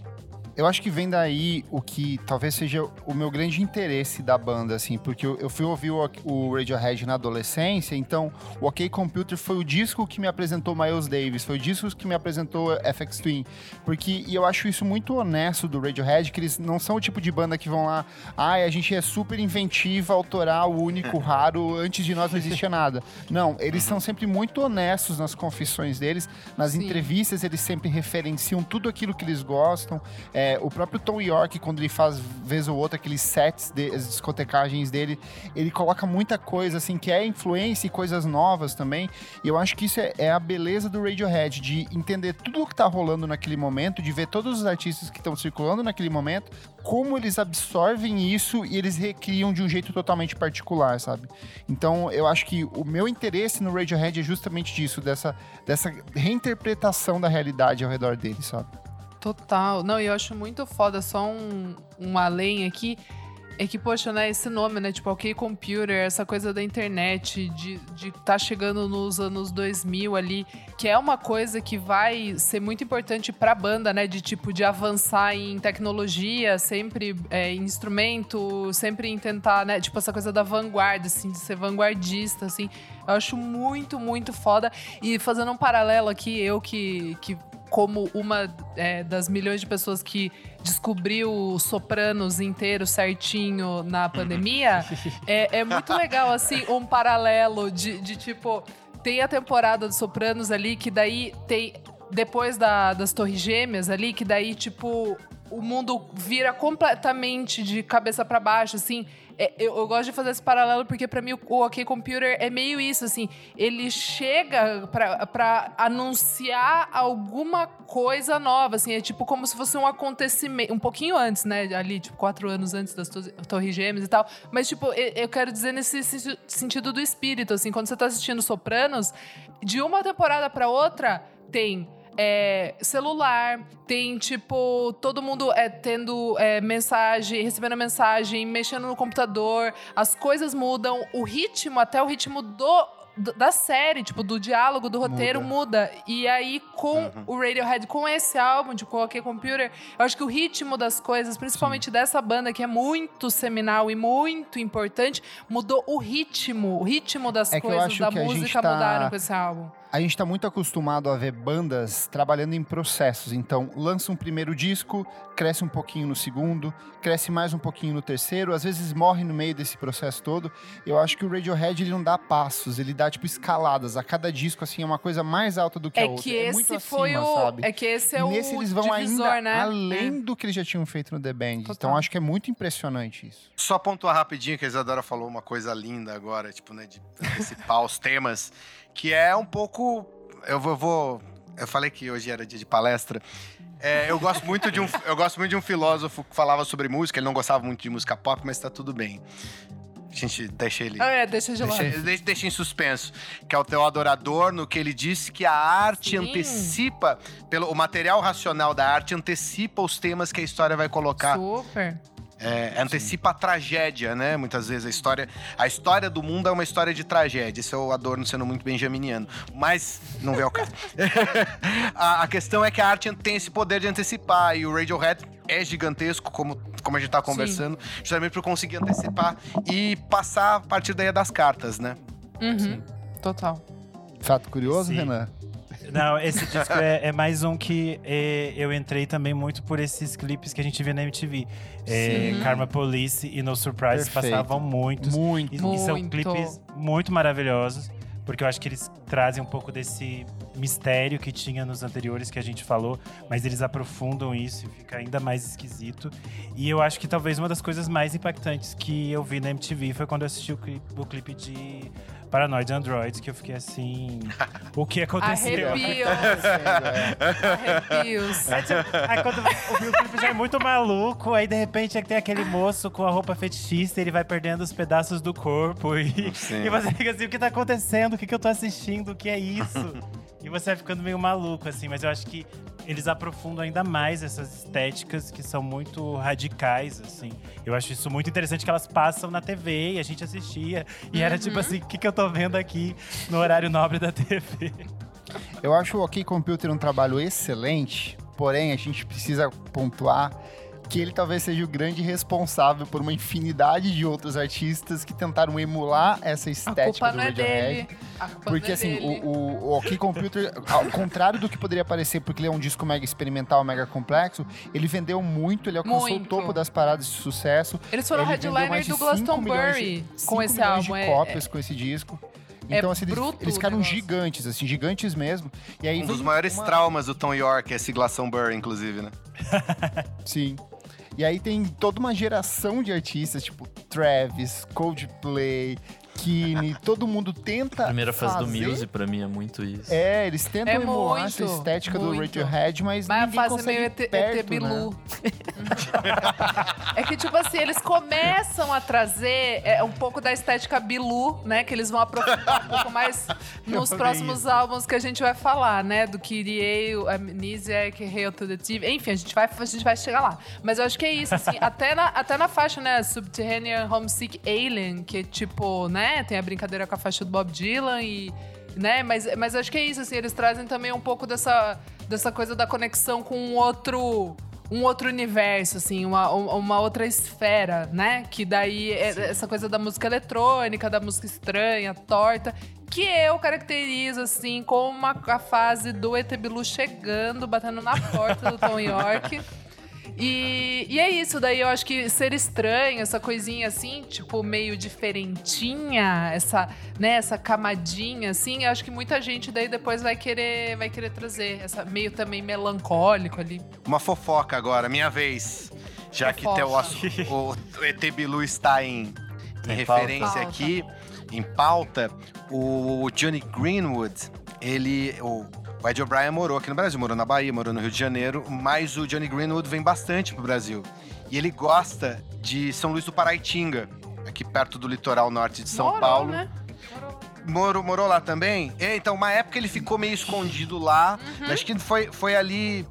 Eu acho que vem daí o que talvez seja o meu grande interesse da banda, assim, porque eu, eu fui ouvir o, o Radiohead na adolescência, então o OK Computer foi o disco que me apresentou Miles Davis, foi o disco que me apresentou FX Twin, porque e eu acho isso muito honesto do Radiohead, que eles não são o tipo de banda que vão lá, ai, a gente é super inventiva, autoral, único, raro, antes de nós não existia nada. Não, eles são sempre muito honestos nas confissões deles, nas Sim. entrevistas eles sempre referenciam tudo aquilo que eles gostam, é, o próprio Tom York, quando ele faz vez ou outra aqueles sets, de, as discotecagens dele, ele coloca muita coisa assim que é influência e coisas novas também. E eu acho que isso é, é a beleza do Radiohead, de entender tudo o que tá rolando naquele momento, de ver todos os artistas que estão circulando naquele momento, como eles absorvem isso e eles recriam de um jeito totalmente particular, sabe? Então eu acho que o meu interesse no Radiohead é justamente disso, dessa, dessa reinterpretação da realidade ao redor dele, sabe? Total. Não, e eu acho muito foda, só um, um além aqui. É que, poxa, né, esse nome, né, tipo, OK Computer, essa coisa da internet, de, de tá chegando nos anos 2000 ali, que é uma coisa que vai ser muito importante pra banda, né, de tipo, de avançar em tecnologia, sempre é, em instrumento, sempre em tentar, né, tipo, essa coisa da vanguarda, assim, de ser vanguardista, assim. Eu acho muito, muito foda. E fazendo um paralelo aqui, eu que, que como uma é, das milhões de pessoas que descobriu Sopranos inteiro certinho na pandemia, é, é muito legal, assim, um paralelo de, de tipo. Tem a temporada dos Sopranos ali, que daí tem. Depois da, das Torres Gêmeas ali, que daí, tipo, o mundo vira completamente de cabeça para baixo, assim. É, eu, eu, gosto de fazer esse paralelo porque para mim o, o OK Computer é meio isso, assim. Ele chega para anunciar alguma coisa nova, assim. É tipo como se fosse um acontecimento, um pouquinho antes, né? Ali, tipo, quatro anos antes das Torres Gêmeas e tal. Mas, tipo, eu, eu quero dizer nesse sentido do espírito, assim. Quando você tá assistindo Sopranos, de uma temporada para outra, tem é, celular, tem tipo todo mundo é, tendo é, mensagem, recebendo mensagem, mexendo no computador, as coisas mudam, o ritmo, até o ritmo do da série, tipo, do diálogo, do roteiro muda. muda. E aí, com uhum. o Radiohead, com esse álbum de Qualquer Computer, eu acho que o ritmo das coisas, principalmente Sim. dessa banda que é muito seminal e muito importante, mudou o ritmo. O ritmo das é coisas da música tá... mudaram com esse álbum a gente está muito acostumado a ver bandas trabalhando em processos. Então, lança um primeiro disco, cresce um pouquinho no segundo, cresce mais um pouquinho no terceiro, às vezes morre no meio desse processo todo. Eu acho que o Radiohead ele não dá passos, ele dá tipo escaladas. A cada disco assim é uma coisa mais alta do que é a outra. Que é muito foi acima, o... sabe? É que esse é e nesse o eles vão divisor, ainda né? além é. do que eles já tinham feito no The Band. Total. Então, acho que é muito impressionante isso. Só pontuar rapidinho que a Isadora falou uma coisa linda agora, tipo, né, de antecipar os temas, que é um pouco eu vou, vou, Eu falei que hoje era dia de palestra. É, eu, gosto muito de um, eu gosto muito de um filósofo que falava sobre música. Ele não gostava muito de música pop, mas tá tudo bem. A gente deixa ele. Ah, é, deixa de deixa, deixa, deixa, em suspenso. Que é o Teodoro Adorno, que ele disse que a arte Sim. antecipa, pelo, o material racional da arte antecipa os temas que a história vai colocar. Super. É, antecipa Sim. a tragédia, né? Muitas vezes a história, a história do mundo é uma história de tragédia. Esse é o Adorno sendo muito benjaminiano. Mas não vê o caso. a, a, questão é que a arte tem esse poder de antecipar e o Radiohead é gigantesco, como, como a gente tá conversando, Sim. justamente por conseguir antecipar e passar a partir daí das cartas, né? Uhum. Total. Fato curioso, Sim. Renan? Não, esse disco é, é, mais um que é, eu entrei também muito por esses clipes que a gente vê na MTV. É, Karma Police e No Surprise Perfeito. passavam muitos. Muito. E, e são clipes muito maravilhosos, porque eu acho que eles trazem um pouco desse mistério que tinha nos anteriores que a gente falou, mas eles aprofundam isso e fica ainda mais esquisito. E eu acho que talvez uma das coisas mais impactantes que eu vi na MTV foi quando eu assisti o clipe, o clipe de Paranoid Android, que eu fiquei assim. o que aconteceu? Arrepios. Arrepios. É, tipo, aí quando o videoclipe já é muito maluco, aí de repente é que tem aquele moço com a roupa fetichista, ele vai perdendo os pedaços do corpo. E, e você fica assim: o que tá acontecendo? O que, que eu tô assistindo? O que é isso? E você vai ficando meio maluco, assim, mas eu acho que eles aprofundam ainda mais essas estéticas que são muito radicais, assim. Eu acho isso muito interessante que elas passam na TV e a gente assistia. E uhum. era tipo uhum. assim, o que, que eu tô vendo aqui no horário nobre da TV? Eu acho o OK Computer um trabalho excelente, porém a gente precisa pontuar que ele talvez seja o grande responsável por uma infinidade de outros artistas que tentaram emular essa estética do é Radiohead. É porque assim, o, o, o OK Computer, ao contrário do que poderia parecer, porque ele é um disco mega experimental, mega complexo, ele vendeu muito, ele alcançou muito. o topo das paradas de sucesso. Eles foram ele headliner do Glastonbury com esse álbum. de é, cópias é, com esse disco. É então, assim, eles, eles ficaram gigantes, assim, gigantes mesmo. E aí um dos maiores uma... traumas do Tom York, esse Glastonbury, inclusive, né? Sim. E aí tem toda uma geração de artistas, tipo Travis, Coldplay, Kine, todo mundo tenta. A primeira fase fazer... do Muse pra mim é muito isso. É, eles tentam é emular muito, essa estética muito. do Radiohead, mas. Mas ninguém a fase meio ET, perto, ET Bilu. Né? é que, tipo assim, eles começam a trazer é, um pouco da estética Bilu, né? Que eles vão aprofundar um pouco mais nos próximos álbuns que a gente vai falar, né? Do Kyrie, Amnesiac, Hail to the TV. Enfim, a gente, vai, a gente vai chegar lá. Mas eu acho que é isso, assim. até, na, até na faixa, né? Subterranean Homesick Alien, que, tipo, né? Tem a brincadeira com a faixa do Bob Dylan e né? Mas, mas acho que é isso, assim, eles trazem também um pouco dessa, dessa coisa da conexão com um outro um outro universo, assim, uma, uma outra esfera, né? Que daí é essa coisa da música eletrônica, da música estranha, torta, que eu caracterizo, assim, como uma, a fase do ET Bilu chegando, batendo na porta do Tom York. E, e é isso, daí eu acho que ser estranho, essa coisinha assim, tipo, meio diferentinha, essa, né, essa camadinha, assim, eu acho que muita gente daí depois vai querer, vai querer trazer, essa meio também melancólico ali. Uma fofoca agora, minha vez. Já fofoca. que teu, o, o ET Bilu está em, em referência pauta. aqui, em pauta, o Johnny Greenwood, ele, o o Ed O'Brien morou aqui no Brasil, morou na Bahia, morou no Rio de Janeiro, mas o Johnny Greenwood vem bastante pro Brasil. E ele gosta de São Luís do Paraitinga, aqui perto do litoral norte de São morou, Paulo. Né? Morou, morou lá também? É, então, uma época ele ficou meio escondido lá. Uhum. Acho que foi, foi ali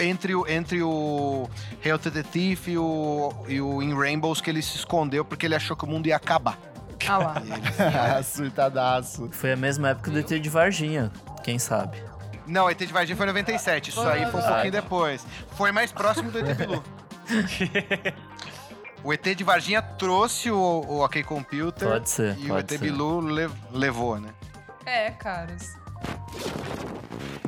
entre o, entre o Hail to the Thief e o, e o In Rainbows que ele se escondeu porque ele achou que o mundo ia acabar. Ah lá. Surtadaço. Foi a mesma época do ET de Varginha, quem sabe. Não, ET de Varginha foi em 97. Isso aí foi um pouquinho depois. Foi mais próximo do ET Bilu. o ET de Varginha trouxe o, o OK Computer. Pode ser. E pode o ET ser. Bilu levou, né? É, caras.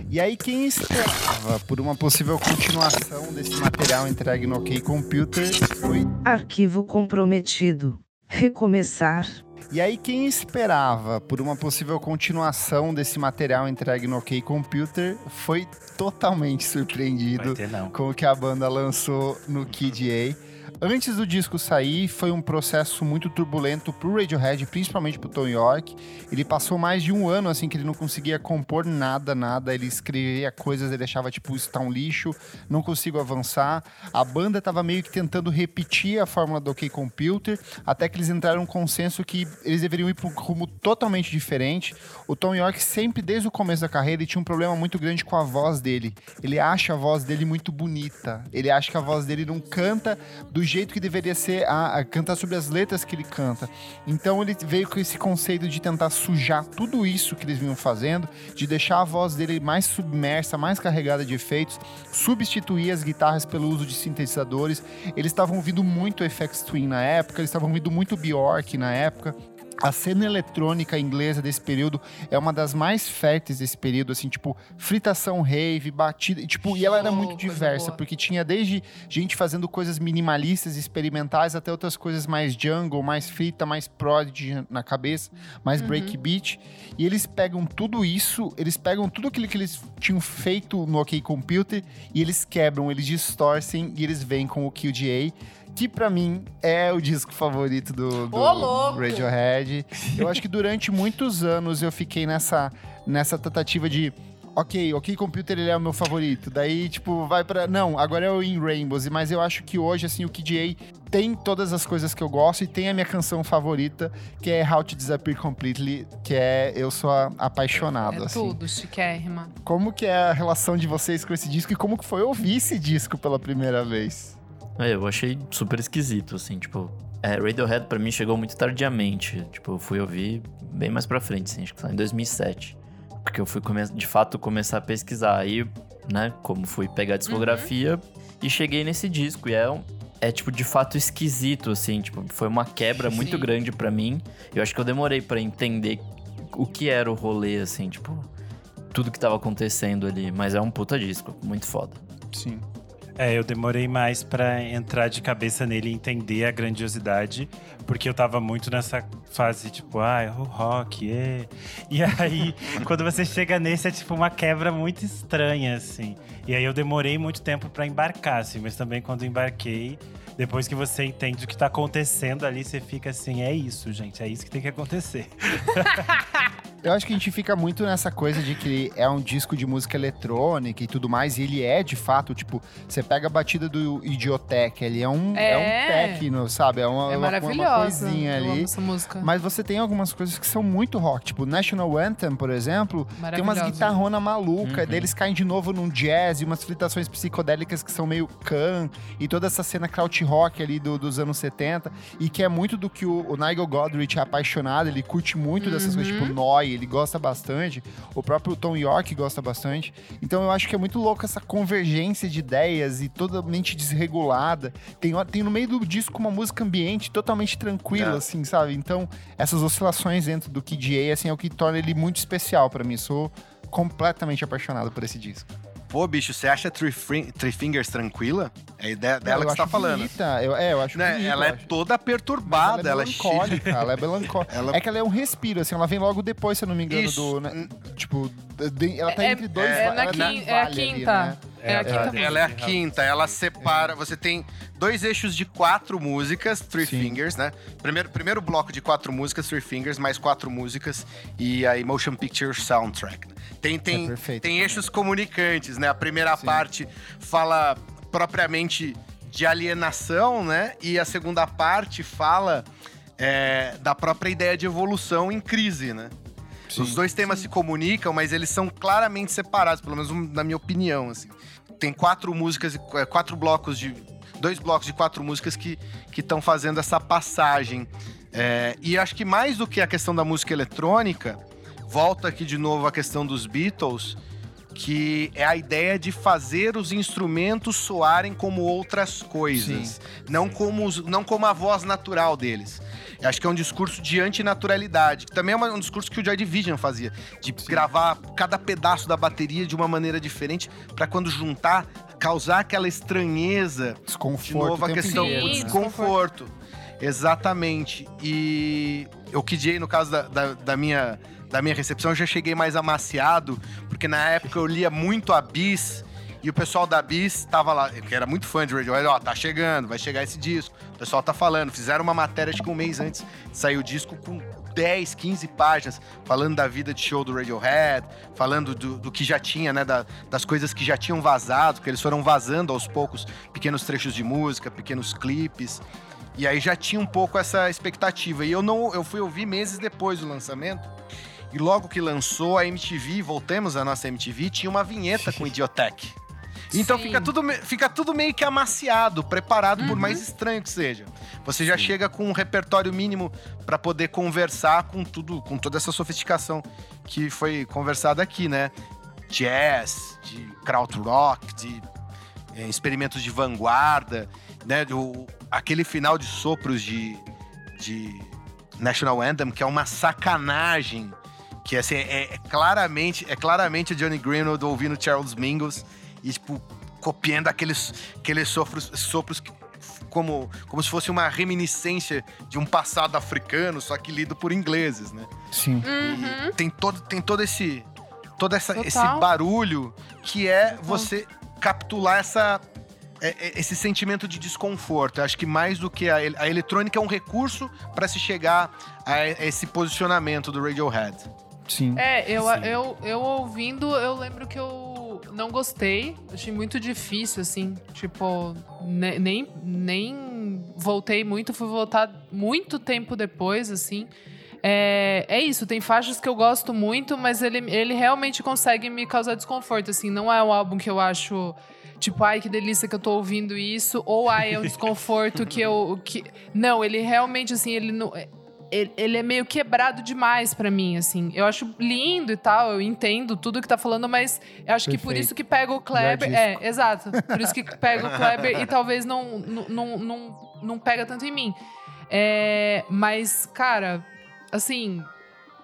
E aí, quem esperava por uma possível continuação desse material entregue no OK Computer foi. Arquivo comprometido. Recomeçar. E aí, quem esperava por uma possível continuação desse material entregue no OK Computer foi totalmente surpreendido com o que a banda lançou no Kid A. Antes do disco sair, foi um processo muito turbulento pro Radiohead, principalmente pro Tom York. Ele passou mais de um ano, assim, que ele não conseguia compor nada, nada. Ele escrevia coisas, ele achava, tipo, isso tá um lixo, não consigo avançar. A banda tava meio que tentando repetir a fórmula do OK Computer, até que eles entraram um consenso que eles deveriam ir pra um rumo totalmente diferente. O Tom York sempre, desde o começo da carreira, ele tinha um problema muito grande com a voz dele. Ele acha a voz dele muito bonita. Ele acha que a voz dele não canta do jeito que deveria ser a, a, cantar sobre as letras que ele canta. Então ele veio com esse conceito de tentar sujar tudo isso que eles vinham fazendo, de deixar a voz dele mais submersa, mais carregada de efeitos, substituir as guitarras pelo uso de sintetizadores. Eles estavam ouvindo muito FX Twin na época, eles estavam ouvindo muito Bjork na época. A cena eletrônica inglesa desse período é uma das mais férteis desse período, assim, tipo, fritação rave, batida, e, tipo, e ela era muito diversa, porque tinha desde gente fazendo coisas minimalistas, experimentais, até outras coisas mais jungle, mais frita, mais prodigy na cabeça, mais uhum. breakbeat. E eles pegam tudo isso, eles pegam tudo aquilo que eles tinham feito no OK Computer e eles quebram, eles distorcem e eles vêm com o QGA que para mim é o disco favorito do, do Radiohead. Eu acho que durante muitos anos eu fiquei nessa, nessa tentativa de ok, ok, Computer ele é o meu favorito. Daí, tipo, vai para Não, agora é o In Rainbows. Mas eu acho que hoje, assim, o KDA tem todas as coisas que eu gosto e tem a minha canção favorita, que é How to Disappear Completely, que é Eu Sou Apaixonado, é assim. tudo, chiquérrima. Como que é a relação de vocês com esse disco e como que foi ouvir esse disco pela primeira vez? É, eu achei super esquisito, assim, tipo. É, Radiohead pra mim chegou muito tardiamente. Tipo, eu fui ouvir bem mais pra frente, assim, acho que foi em 2007. Porque eu fui, de fato, começar a pesquisar. Aí, né, como fui pegar a discografia uhum. e cheguei nesse disco. E é, um, é, tipo, de fato esquisito, assim, tipo, foi uma quebra Sim. muito grande para mim. Eu acho que eu demorei para entender o que era o rolê, assim, tipo, tudo que tava acontecendo ali. Mas é um puta disco, muito foda. Sim. É, eu demorei mais para entrar de cabeça nele e entender a grandiosidade, porque eu tava muito nessa fase, tipo, ah, o rock, é. E aí, quando você chega nesse, é tipo uma quebra muito estranha, assim. E aí eu demorei muito tempo para embarcar, assim, mas também quando embarquei, depois que você entende o que tá acontecendo ali, você fica assim, é isso, gente, é isso que tem que acontecer. Eu acho que a gente fica muito nessa coisa de que é um disco de música eletrônica e tudo mais, e ele é de fato, tipo, você pega a batida do Idiotech, ele é um, é. É. um techno, sabe? É uma, É uma- uma coisinha ali. essa música. Mas você tem algumas coisas que são muito rock, tipo National Anthem, por exemplo, tem umas guitarrona maluca, Uhum. daí eles caem de novo num jazz e umas fritações psicodélicas que são meio can, e toda essa cena krautrock ali do- dos anos 70, e que é muito do que o, o Nigel Godrich é apaixonado, ele curte muito dessas coisas, tipo Noi, ele gosta bastante, o próprio Tom York gosta bastante. Então eu acho que é muito louco essa convergência de ideias e totalmente desregulada. Tem, tem no meio do disco uma música ambiente totalmente tranquila, É. assim, sabe? Então, essas oscilações dentro do Kid A, assim, é o que torna ele muito especial pra mim. Sou completamente apaixonado por esse disco. Pô, bicho, você acha Three, Three Fingers tranquila? É a ideia dela eu que você tá falando. bonita, Eu, é, eu acho Né? bonita, Ela é acho. toda perturbada, Mas ela é melancólica, ela é melancólica. Ela- É que ela é um respiro, assim, ela vem logo depois, se eu não me engano, Isso. do. né, tipo, de- ela tá É- entre dois. é ela na quin- em é a vale ali, quinta. né? É a É, quinta é, música. Ela é a quinta, ela separa. Você tem dois eixos de quatro músicas, Three Sim. Fingers, né? Primeiro, primeiro bloco de quatro músicas, Three Fingers, mais quatro músicas e a Emotion Picture Soundtrack. Tem, tem, É perfeito tem também. eixos comunicantes, né? A primeira Sim. parte fala propriamente de alienação, né? E a segunda parte fala é, da própria ideia de evolução em crise, né? Os dois temas se comunicam, mas eles são claramente separados, pelo menos na minha opinião, assim. Tem quatro músicas, quatro blocos de... Dois blocos de quatro músicas que estão fazendo essa passagem. É, e acho que mais do que a questão da música eletrônica, volta aqui de novo a questão dos Beatles, que é a ideia de fazer os instrumentos soarem como outras coisas, não como os- não como a voz natural deles. Eu acho que é um discurso de antinaturalidade, que também é um discurso que o Joy Division fazia, de gravar cada pedaço da bateria de uma maneira diferente para quando juntar causar aquela estranheza Desconforto. de novo a questão do Sim, desconforto. Exatamente. E o KJ, no caso da, da, da minha, da minha recepção, eu já cheguei mais amaciado, porque na época eu lia muito a Bis. E o pessoal da Bis tava lá, que era muito fã de Radiohead, ó, tá chegando, vai chegar esse disco. O pessoal tá falando, fizeram uma matéria, acho que um mês antes, saiu o disco com 10, 15 páginas, falando da vida de show do Radiohead, falando do, do que já tinha, né, da- das coisas que já tinham vazado, que eles foram vazando aos poucos, pequenos trechos de música, pequenos clipes. E aí já tinha um pouco essa expectativa. E eu não, eu fui ouvir meses depois do lançamento. E logo que lançou a MTV, voltemos à nossa MTV, tinha uma vinheta com Idiotech. Então Sim. fica tudo, fica tudo meio que amaciado, preparado por mais estranho que seja. Você já chega com um repertório mínimo para poder conversar com tudo, com toda essa sofisticação que foi conversada aqui, né? Jazz, de krautrock, de é, experimentos de vanguarda, né? Do, aquele final de sopros de, de National Anthem, que é uma sacanagem. Que assim, é, é claramente, é claramente Johnny Greenwood ouvindo Charles Mingus e, tipo, copiando aqueles, aqueles sopros, sopros que- como, como se fosse uma reminiscência de um passado africano, só que lido por ingleses, né? Sim. E tem todo, tem todo esse todo essa, Total. esse barulho que é você capturar essa é- é- esse sentimento de desconforto. Eu acho que mais do que a, a eletrônica é um recurso para se chegar a esse posicionamento do Radiohead. Sim. É, eu, Sim. eu, eu ouvindo, eu lembro que eu não gostei. Achei muito difícil, assim. Tipo, ne- nem, nem voltei muito, fui voltar muito tempo depois, assim. É, é isso, tem faixas que eu gosto muito, mas ele, ele realmente consegue me causar desconforto, assim. Não é um álbum que eu acho. Tipo, ai, que delícia que eu tô ouvindo isso. Ou, ai, é um desconforto que eu. Que... Não, ele realmente, assim, ele não. Ele, ele é meio quebrado demais pra mim, assim. Eu acho lindo e tal, eu entendo tudo que tá falando, mas eu acho que por Perfeito. isso que pega o Kleber. Melhor É, exato. Por isso que pega o Kleber e talvez não, não, não, não, não pega tanto em mim. É, mas, cara, assim,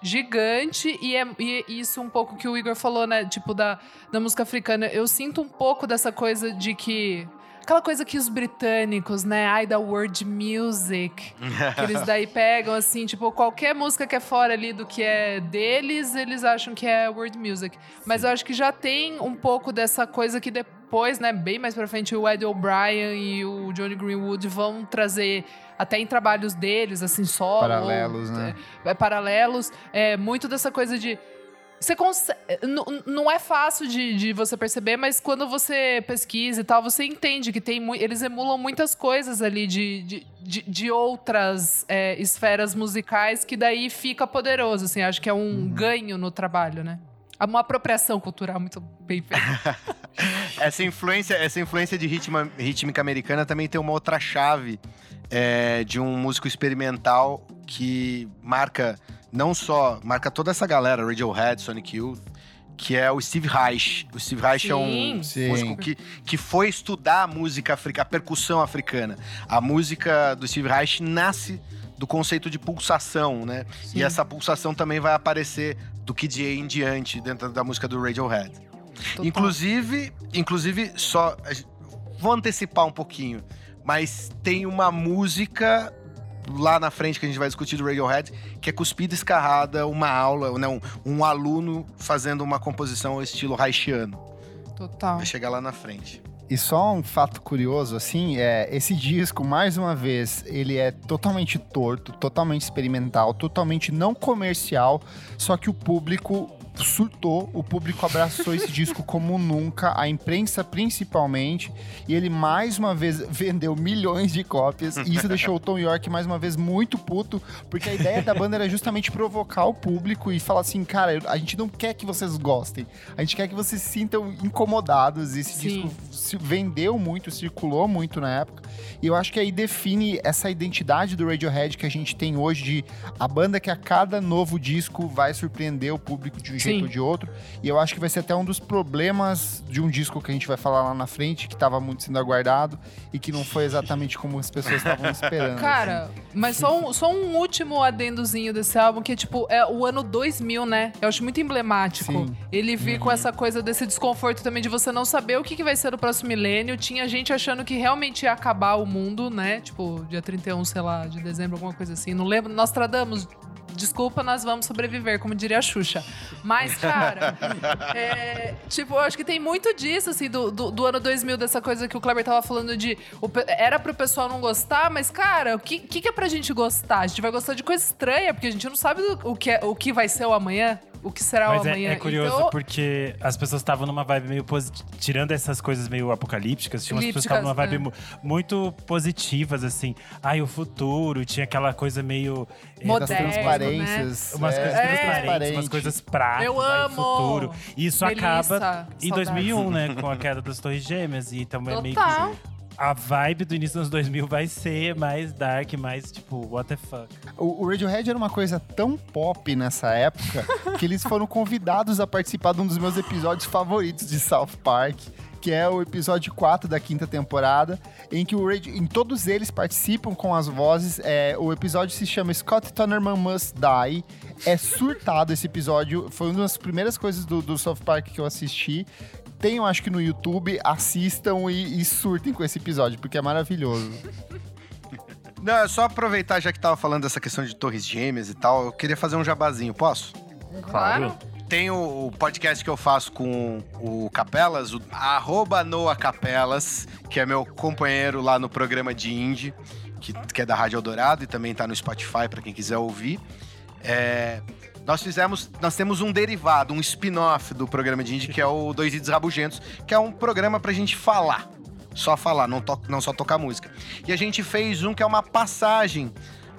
gigante e é e isso um pouco que o Igor falou, né? Tipo, da, da música africana. Eu sinto um pouco dessa coisa de que. Aquela coisa que os britânicos, né? Ai, da world music. Que eles daí pegam, assim, tipo, qualquer música que é fora ali do que é deles, eles acham que é world music. Mas eu acho que já tem um pouco dessa coisa que de- depois, né, bem mais pra frente, o Eddie O'Brien e o Johnny Greenwood vão trazer até em trabalhos deles, assim, solo. Paralelos, né? É, paralelos. É, muito dessa coisa de. Você consegue, não é fácil de, de, você perceber, mas quando você pesquisa e tal, você entende que tem eles emulam muitas coisas ali de, de, de, de outras é, esferas musicais que daí fica poderoso. Assim, acho que é um uhum. ganho no trabalho, né? Uma apropriação cultural muito bem feita. essa, influência, essa influência de ritma, rítmica americana também tem uma outra chave é, de um músico experimental que marca não só marca toda essa galera, Radiohead, Sonic Youth, que é o Steve Reich. O Steve Reich sim, é um sim. músico que, que foi estudar a música africana, a percussão africana. A música do Steve Reich nasce do conceito de pulsação, né? Sim. E essa pulsação também vai aparecer do Kid A em diante dentro da música do Radiohead. Total. Inclusive, inclusive só vou antecipar um pouquinho, mas tem uma música lá na frente que a gente vai discutir do Radiohead, que é cuspida escarrada, uma aula, não, um aluno fazendo uma composição ao estilo haitiano. Total. Vai chegar lá na frente. E só um fato curioso, assim, é esse disco, mais uma vez, ele é totalmente torto, totalmente experimental, totalmente não comercial, só que o público surtou, o público abraçou esse disco como nunca, a imprensa principalmente, e ele mais uma vez vendeu milhões de cópias, e isso deixou o Tom York mais uma vez muito puto, porque a ideia da banda era justamente provocar o público e falar assim, cara, a gente não quer que vocês gostem, a gente quer que vocês se sintam incomodados, esse Sim. disco vendeu muito, circulou muito na época, e eu acho que aí define essa identidade do Radiohead que a gente tem hoje de a banda que a cada novo disco vai surpreender o público de um jeito ou de outro. E eu acho que vai ser até um dos problemas de um disco que a gente vai falar lá na frente, que estava muito sendo aguardado e que não foi exatamente como as pessoas estavam esperando. Cara, assim. mas só um, só um último adendozinho desse álbum, que é tipo, é o ano 2000, né? Eu acho muito emblemático. Sim. Ele vir uhum. com essa coisa desse desconforto também de você não saber o que, que vai ser no próximo milênio. Tinha gente achando que realmente ia acabar o mundo, né? Tipo, dia 31, sei lá, de dezembro, alguma coisa assim. Não lembro. Nós tradamos desculpa, nós vamos sobreviver, como diria a Xuxa. Mas, cara, é, tipo, eu acho que tem muito disso, assim, do, do, do, ano 2000, dessa coisa que o Kleber tava falando de. O, era pro pessoal não gostar, mas, cara, o que, que, que é pra gente gostar? A gente vai gostar de coisa estranha, porque a gente não sabe o que, é, o que vai ser o amanhã o que será Mas o é, amanhã. É, é curioso então... porque as pessoas estavam numa vibe meio positiva. Tirando essas coisas meio apocalípticas, tinha umas pessoas que estavam numa vibe é. muito positivas, assim. Ai, o futuro, tinha aquela coisa meio. É, Moderno, das transparências. Né? Umas coisas é. transparentes, umas coisas práticas. Eu amo! futuro. E isso Melissa, acaba em 2001, né? Com a queda das Torres Gêmeas. E então é meio que a vibe do início dos anos 2000 vai ser mais dark, mais tipo, what the fuck. O, o Radiohead era uma coisa tão pop nessa época que eles foram convidados a participar de um dos meus episódios favoritos de South Park, que é o episódio 4 da quinta temporada, em que o Radio, em todos eles participam com as vozes. É, o episódio se chama Scott Tannerman Must Die. É surtado esse episódio. Foi uma das primeiras coisas do, do South Park que eu assisti tenham, acho que no YouTube, assistam e, e surtem com esse episódio, porque é maravilhoso. Não, é só aproveitar, já que tava falando dessa questão de torres gêmeas e tal, eu queria fazer um jabazinho, posso? Claro. Tem o, podcast que eu faço com o Capelas, o arroba Noah Capelas, que é meu companheiro lá no programa de indie, que, que é da Rádio Eldorado e também tá no Spotify para quem quiser ouvir. É, nós fizemos, nós temos um derivado, um spin-off do programa de indie, que é o Dois Idos Rabugentos, que é um programa pra gente falar. Só falar, não, to não só tocar música. E a gente fez um que é uma passagem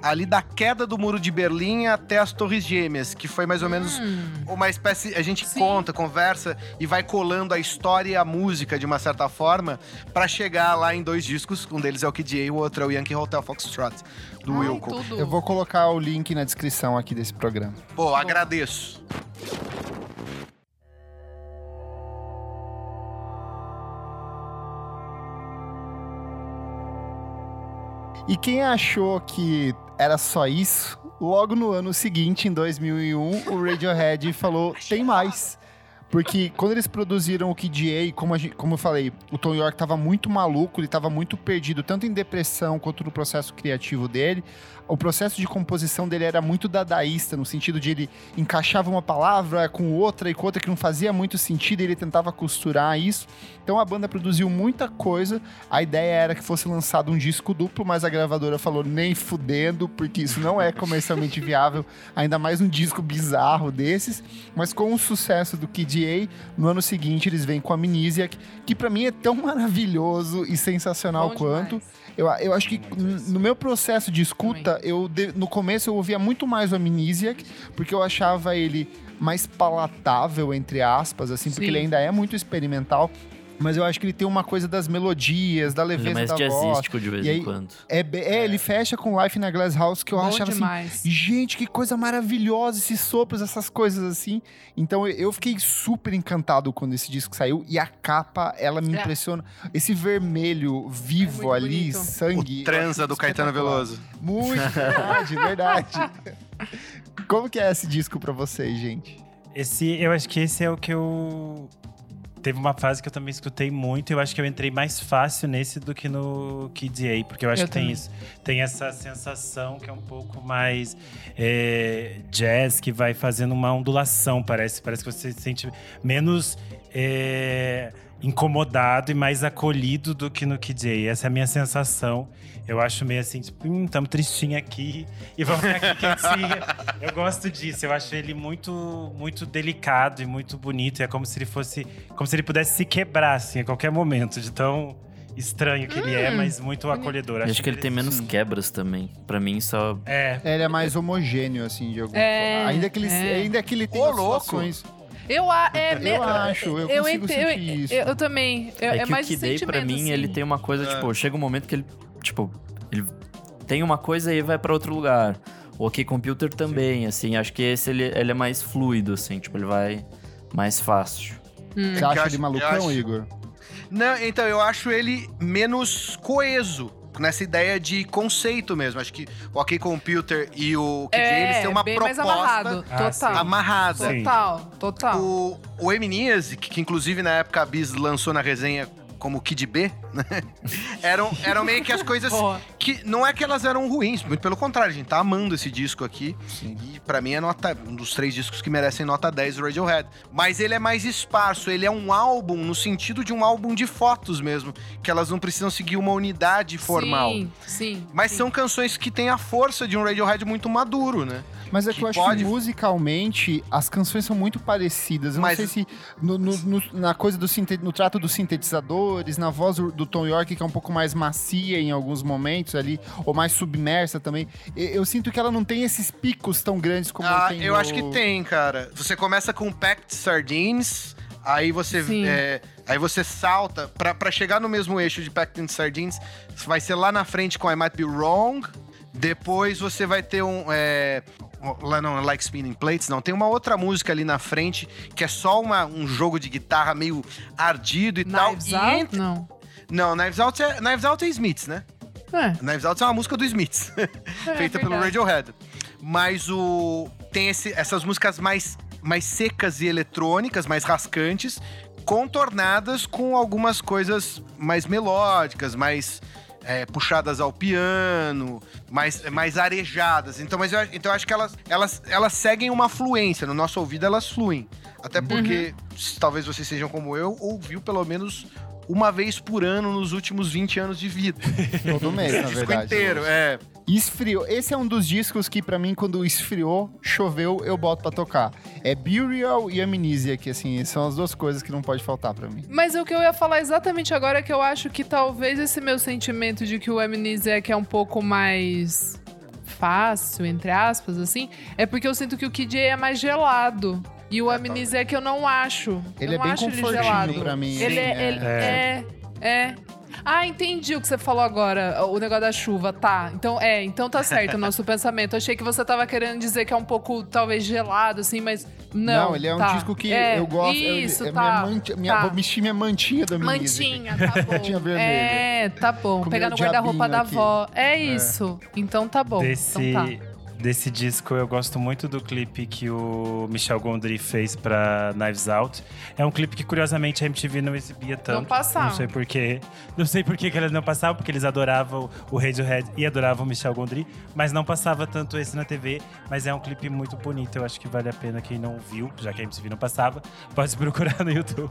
ali da queda do muro de Berlim até as Torres Gêmeas, que foi mais ou menos hum. uma espécie. A gente Sim. conta, conversa e vai colando a história e a música de uma certa forma para chegar lá em dois discos. Um deles é o Kid A e o outro é o Yankee Hotel Foxtrot, do Ai, Wilco. Tudo. Eu vou colocar o link na descrição aqui desse programa. Pô, agradeço. E quem achou que era só isso, logo no ano seguinte, em 2001, o Radiohead falou: tem mais. Porque quando eles produziram o KDA, como, a gente, como eu falei, o Tom York tava muito maluco, ele tava muito perdido, tanto em depressão quanto no processo criativo dele. O processo de composição dele era muito dadaísta, no sentido de ele encaixava uma palavra com outra e com outra que não fazia muito sentido, e ele tentava costurar isso. Então a banda produziu muita coisa. A ideia era que fosse lançado um disco duplo, mas a gravadora falou nem fudendo, porque isso não é comercialmente viável, ainda mais um disco bizarro desses. Mas com o sucesso do KDA, no ano seguinte eles vêm com a Amnesiac, que para mim é tão maravilhoso e sensacional Bom quanto. demais. Eu, eu acho que no meu processo de escuta, eu no começo eu ouvia muito mais o Amnesiac, porque eu achava ele mais palatável, entre aspas, assim, porque Sim. ele ainda é muito experimental. Mas eu acho que ele tem uma coisa das melodias, da Ele é leveza mais da voz. jazzístico de vez E aí- em quando. É, be- é, ele fecha com Life in a Glass House, que eu Bom achava assim, demais. Gente, que coisa maravilhosa esses sopros, essas coisas assim. Então eu- fiquei super encantado quando esse disco saiu e a capa, ela me É. impressiona. Esse vermelho vivo muito ali, bonito. sangue. O transa do Caetano. Veloso. Muito, verdade, verdade. Como que é esse disco pra vocês, gente? Esse, eu acho que esse é o que eu. Teve uma fase que eu também escutei muito. Eu acho que eu entrei mais fácil nesse do que no KDA, porque eu acho Eu que tem também. isso. Tem essa sensação que é um pouco mais é, jazz, que vai fazendo uma ondulação, parece. Parece que você se sente menos é, incomodado e mais acolhido do que no KDA. Essa é a minha sensação. Eu acho meio assim, tipo, hum, tamo tristinho aqui e vamos ficar aqui quietinho. Eu gosto disso, eu acho ele muito muito delicado e muito bonito. É como se ele fosse, como se ele pudesse se quebrar assim a qualquer momento, de tão estranho que ele é, Hum, mas muito acolhedor. Eu acho que ele tem menos sim. quebras também. Pra mim, só. É, Ele é mais homogêneo, assim, de alguma É, forma. Ainda que ele, é. ainda que ele tem Ô, louco! oscilações. Eu, a- é, me- Eu acho, eu consigo ente- sentir eu, isso. Eu, eu também. Eu, É, é, que mais o Kid Day, pra mim, assim. ele tem uma coisa, É. tipo, chega um momento que ele, tipo, ele tem uma coisa e vai pra outro lugar. O OK Computer também, assim, acho que esse ele, ele é mais fluido, assim, tipo, ele vai mais fácil. Hum. Você acha eu ele malucão, eu acho- Igor? Não, então eu acho ele menos coeso. Nessa ideia de conceito mesmo. Acho que o OK Computer e o KJ, eles têm uma É, bem mais proposta amarrado. Ah, Total. amarrada. Total, total. O, o que, que inclusive na época a Bis lançou na resenha como Kid B, né? eram, eram meio que as coisas que não é que elas eram ruins, muito pelo contrário, a gente tá amando esse disco aqui. E pra mim é nota, um dos três discos que merecem nota 10 do Radiohead. Mas ele é mais esparso, ele é um álbum no sentido de um álbum de fotos mesmo, que elas não precisam seguir uma unidade formal. Sim, sim. Mas sim. são canções que têm a força de um Radiohead muito maduro, né? Mas é que, Que eu acho pode- que musicalmente as canções são muito parecidas. Eu Mas- não sei se no, no- no- na coisa do sinte- no trato dos sintetizadores, na voz do, Tom York, que é um pouco mais macia em alguns momentos ali, ou mais submersa também. Eu, eu sinto que ela não tem esses picos tão grandes como Ah, tem eu no- acho que tem, cara. Você começa com Packed Sardines, aí você Sim. é, aí você salta pra, pra chegar no mesmo eixo de Packed Sardines, vai ser lá na frente com I Might Be Wrong. Depois você vai ter um é, lá não, é Like Spinning Plates, não. Tem uma outra música ali na frente que é só uma, um jogo de guitarra meio ardido e tal. Knives E Out? entre- Não. Não, Knives Out é Knives Out é Smiths, né? É, Knives Out é uma música do Smiths, é feita pelo verdade. Radiohead. Mas o tem esse- essas músicas mais, mais secas e eletrônicas, mais rascantes, contornadas com algumas coisas mais melódicas, mais é, puxadas ao piano, mais, mais arejadas. Então, mas eu, então eu acho que elas, elas, elas seguem uma fluência. No nosso ouvido, elas fluem. Até porque, se talvez vocês sejam como eu, ouviu pelo menos uma vez por ano nos últimos 20 anos de vida. todo mês, na O disco verdade. inteiro, é. Esfriou. Esse é um dos discos que, pra mim, quando esfriou, choveu, eu boto pra tocar. É Burial e Amnesia, que, assim, são as duas coisas que não pode faltar pra mim. Mas o que eu ia falar exatamente agora é que eu acho que talvez esse meu sentimento de que o Amnesiac é um pouco mais fácil, entre aspas, assim, é porque eu sinto que o KJ é mais gelado. E o Amnesiac eu não acho. Ele eu é não bem acho ele confortinho gelado. pra mim. Ele é, ele é, é. Ah, entendi o que você falou agora, o negócio da chuva, tá. Então, é, então tá certo o nosso pensamento. Eu achei que você tava querendo dizer que é um pouco, talvez, gelado, assim, mas não. ele é um tá. disco que É, eu gosto. eu- Isso, é tá. minha, manti- minha, tá. Vou vestir minha mantinha da Amnesia. Mantinha, tá bom. Mantinha vermelha. É, tá bom. Com Pegar no guarda-roupa da aqui. avó. É isso. Então tá bom. desse, Então tá. Desse disco eu gosto muito do clipe que o Michel Gondry fez pra Knives Out. É um clipe que curiosamente a MTV não exibia tanto. Não passava. Não sei porquê. Não sei por que que eles não passavam, porque eles adoravam o Radiohead e adoravam o Michel Gondry, mas não passava tanto esse na TV. Mas é um clipe muito bonito, eu acho que vale a pena quem não viu, já que a MTV não passava, pode procurar no YouTube.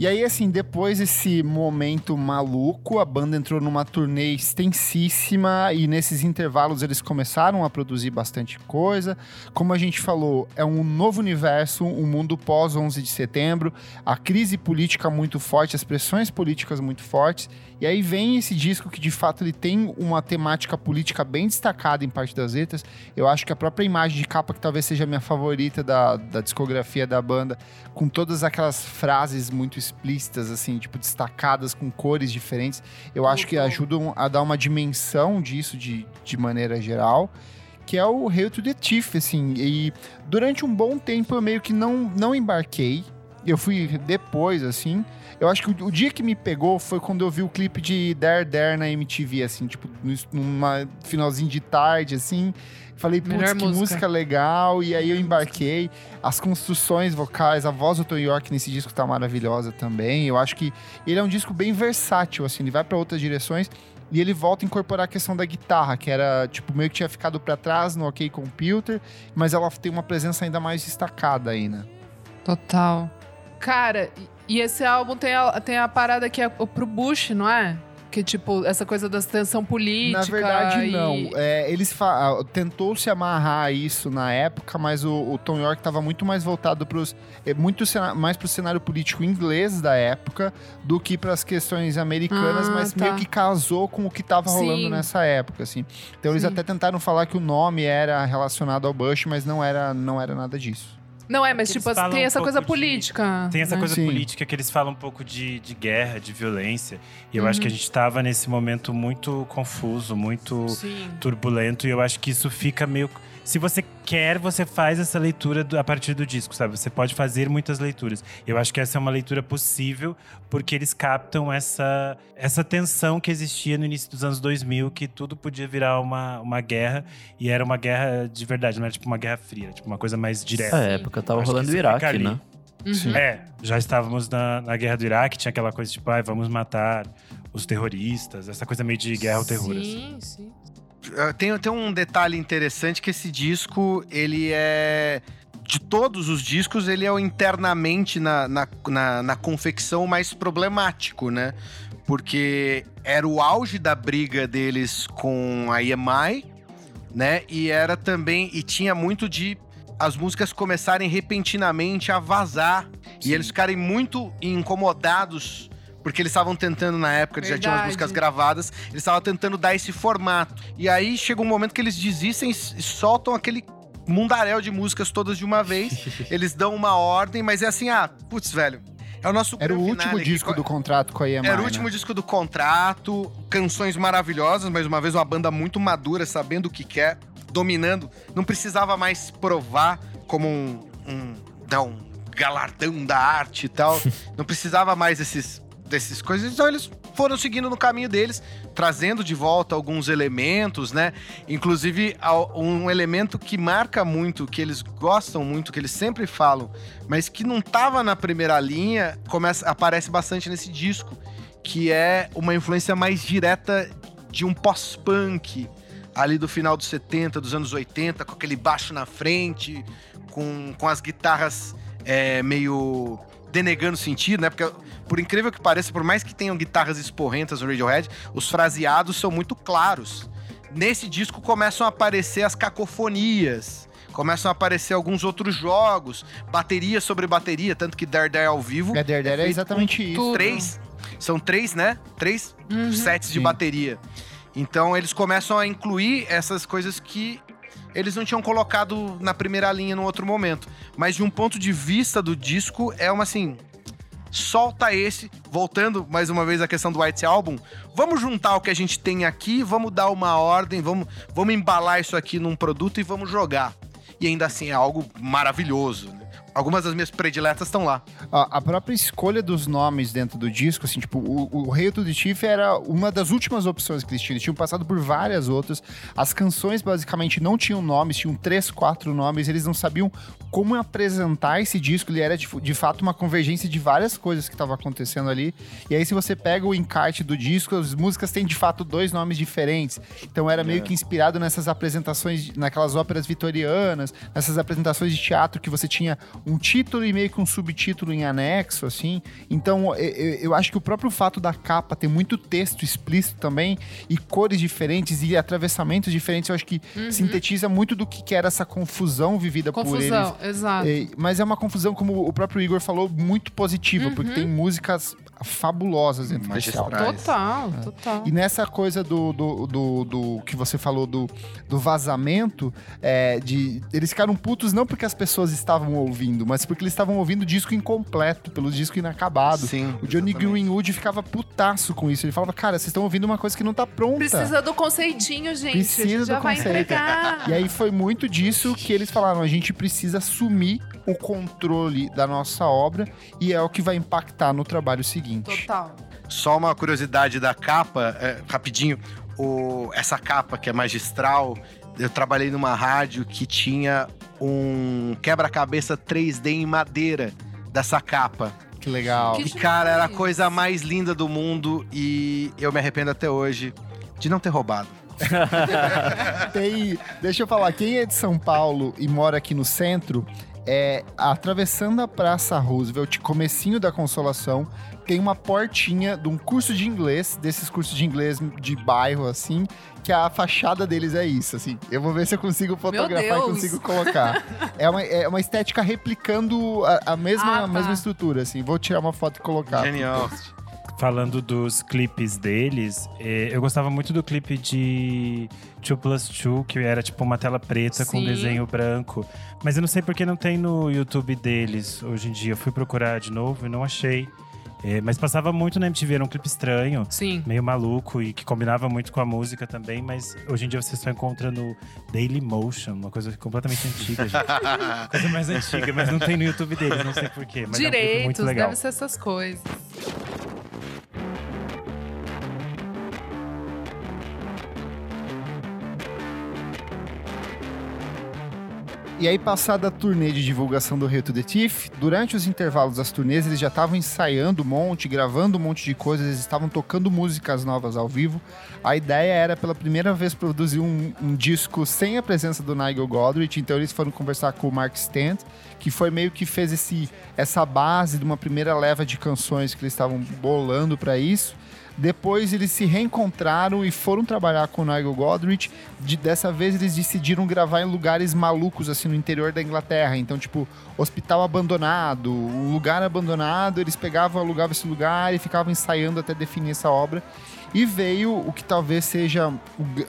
E aí, assim, depois desse momento maluco, a banda entrou numa turnê extensíssima e nesses intervalos eles começaram a produzir bastante coisa. Como a gente falou, é um novo universo, um mundo pós 11 de setembro, a crise política muito forte, as pressões políticas muito fortes. E aí vem esse disco que de fato ele tem uma temática política bem destacada em parte das letras. Eu acho que a própria imagem de capa, que talvez seja a minha favorita da, da discografia da banda, com todas aquelas frases muito explícitas, assim, tipo, destacadas com cores diferentes, eu acho que ajudam a dar uma dimensão disso de, de maneira geral que é o Hail to the Thief, assim, e durante um bom tempo eu meio que não, não embarquei, eu fui depois, assim, eu acho que o, o, dia que me pegou foi quando eu vi o clipe de Dare Dare na MTV, assim, tipo, numa finalzinho de tarde, assim. Falei, putz, que música. legal. E aí eu embarquei. As construções vocais, a voz do Tom York nesse disco tá maravilhosa também. Eu acho que ele é um disco bem versátil, assim, ele vai para outras direções. E ele volta a incorporar a questão da guitarra, que era, tipo, meio que tinha ficado para trás no OK Computer, mas ela tem uma presença ainda mais destacada aí, né? Total. Cara, e esse álbum tem a, tem a parada que é pro Bush, não é? Que, tipo, essa coisa da tensão política. Na verdade, e... não. É, eles fa... tentou se amarrar isso na época, mas o, o Tom York estava muito mais voltado para é, muito mais para o cenário político inglês da época do que para as questões americanas, ah, mas tá. meio que casou com o que estava rolando nessa época, assim. Então Sim. eles até tentaram falar que o nome era relacionado ao Bush, mas não era, não era nada disso. Não é, mas tipo, tem essa um coisa política. tem essa né? coisa Sim. política que eles falam um pouco de, de guerra, de violência. E eu uhum. acho que a uhum. gente estava nesse momento muito confuso, muito Sim. turbulento. E eu acho que isso fica meio se você quer, você faz essa leitura do, a partir do disco, sabe? Você pode fazer muitas leituras. Eu acho que essa é uma leitura possível, porque eles captam essa, essa tensão que existia no início dos anos 2000, que tudo podia virar uma, uma guerra, e era uma guerra de verdade, não era tipo uma guerra fria, tipo uma coisa mais direta. Essa época tava rolando o Iraque, né? Uhum. É, já estávamos na, na guerra do Iraque, tinha aquela coisa tipo, ah, vamos matar os terroristas, essa coisa meio de guerra ao terror. Sim, assim. sim. Ah, tem, tem um detalhe interessante que esse disco, ele é de todos os discos, ele é o internamente na, na, na, na, confecção mais problemático, né? Porque era o auge da briga deles com a EMI, né? E era também. E tinha muito de as músicas começarem repentinamente a vazar. Sim. E eles ficarem muito incomodados porque eles estavam tentando, na época, eles já tinham as músicas gravadas, eles estavam tentando dar esse formato. E aí chega um momento que eles desistem e soltam aquele mundaréu de músicas todas de uma vez. eles dão uma ordem, mas é assim, ah, putz, velho. É o nosso Era o último disco do contrato com a EMI, Era o último né? disco do contrato, canções maravilhosas, mais uma vez uma banda muito madura, sabendo o que quer, dominando. Não precisava mais provar como um, um, não, um galardão da arte e tal. Não precisava mais esses dessas coisas. Então eles foram seguindo no caminho deles, trazendo de volta alguns elementos, né? Inclusive um elemento que marca muito, que eles gostam muito, que eles sempre falam, mas que não estava na primeira linha, começa aparece bastante nesse disco, que é uma influência mais direta de um pós-punk ali do final dos 70, dos anos 80, com aquele baixo na frente, com, com as guitarras é, meio denegando sentido, né? Porque, por incrível que pareça, por mais que tenham guitarras esporrentas no Radiohead, os fraseados são muito claros. Nesse disco começam a aparecer as cacofonias, começam a aparecer alguns outros jogos, bateria sobre bateria, tanto que Dare Dare ao vivo. É, Dare Dare é, é exatamente isso. Três, são três, né? Três uhum. sets Sim. de bateria. Então eles começam a incluir essas coisas que eles não tinham colocado na primeira linha no outro momento. Mas de um ponto de vista do disco, é uma assim. Solta esse, voltando mais uma vez à questão do White Album. Vamos juntar o que a gente tem aqui, vamos dar uma ordem, vamos, vamos embalar isso aqui num produto e vamos jogar. E ainda assim é algo maravilhoso. Né? Algumas das minhas prediletas estão lá. A, a, própria escolha dos nomes dentro do disco, assim, tipo, o, o Rei do Chief era uma das últimas opções que eles tinham. Eles tinham passado por várias outras. As canções, basicamente, não tinham nomes, tinham três, quatro nomes. Eles não sabiam como apresentar esse disco. Ele era, de, de fato, uma convergência de várias coisas que estavam acontecendo ali. E aí, se você pega o encarte do disco, as músicas têm, de fato, dois nomes diferentes. Então, era meio é. que inspirado nessas apresentações, naquelas óperas vitorianas, nessas apresentações de teatro que você tinha um título e meio que um subtítulo em anexo, assim. Então, eu, eu acho que o próprio fato da capa ter muito texto explícito também e cores diferentes e atravessamentos diferentes, eu acho que uhum. sintetiza muito do que era essa confusão vivida confusão, por eles. Confusão, exato. Mas é uma confusão, como o próprio Igor falou, muito positiva, uhum. porque tem músicas fabulosas dentro desse álbum. Total, é. total. E nessa coisa do, do, do, do, que você falou do, do vazamento, é, de eles ficaram putos não porque as pessoas estavam ouvindo, mas porque eles estavam ouvindo o disco incompleto, pelo disco inacabado. Sim, o Johnny exatamente. Greenwood ficava putaço com isso. Ele falava, cara, vocês estão ouvindo uma coisa que não tá pronta. Precisa do conceitinho, gente. Precisa já do vai conceito. entregar. E aí foi muito disso que eles falaram, a gente precisa assumir o controle da nossa obra e é o que vai impactar no trabalho seguinte. Total. Só uma curiosidade da capa, é, rapidinho. O, essa capa que é magistral, eu trabalhei numa rádio que tinha um quebra-cabeça 3D em madeira dessa capa. Que legal. Que e, cara, era a coisa mais linda do mundo e eu me arrependo até hoje de não ter roubado. Tem, deixa eu falar, quem é de São Paulo e mora aqui no centro, é, atravessando a Praça Roosevelt, comecinho da Consolação, tem uma portinha de um curso de inglês, desses cursos de inglês de bairro, assim, que a fachada deles é isso, assim. Eu vou ver se eu consigo fotografar e consigo colocar. é, uma, é uma estética replicando a, a mesma, ah, tá. a mesma estrutura, assim. Vou tirar uma foto e colocar. Genial. Falando dos clipes deles, eh, eu gostava muito do clipe de 2 Plus 2, que era tipo uma tela preta Sim. com desenho branco. Mas eu não sei porque não tem no YouTube deles hoje em dia. Eu fui procurar de novo e não achei. É, mas passava muito na MTV, era um clipe estranho. Sim. Meio maluco e que combinava muito com a música também, mas hoje em dia você só encontra no Daily Motion, uma coisa completamente antiga. coisa mais antiga, mas não tem no YouTube deles, não sei porquê. Direitos, é um muito legal. deve ser essas coisas. E aí, passada a turnê de divulgação do Rio to the Thief, durante os intervalos das turnês, eles já estavam ensaiando um monte, gravando um monte de coisas, eles estavam tocando músicas novas ao vivo. A ideia era, pela primeira vez, produzir um, um disco sem a presença do Nigel Godrich, então eles foram conversar com o Mark Stent, que foi meio que fez esse, essa base de uma primeira leva de canções que eles estavam bolando para isso. Depois eles se reencontraram e foram trabalhar com o Nigel Godrich. De, dessa vez eles decidiram gravar em lugares malucos, assim, no interior da Inglaterra. Então, tipo, hospital abandonado, um lugar abandonado. Eles pegavam, alugavam esse lugar e ficavam ensaiando até definir essa obra. E veio o que talvez seja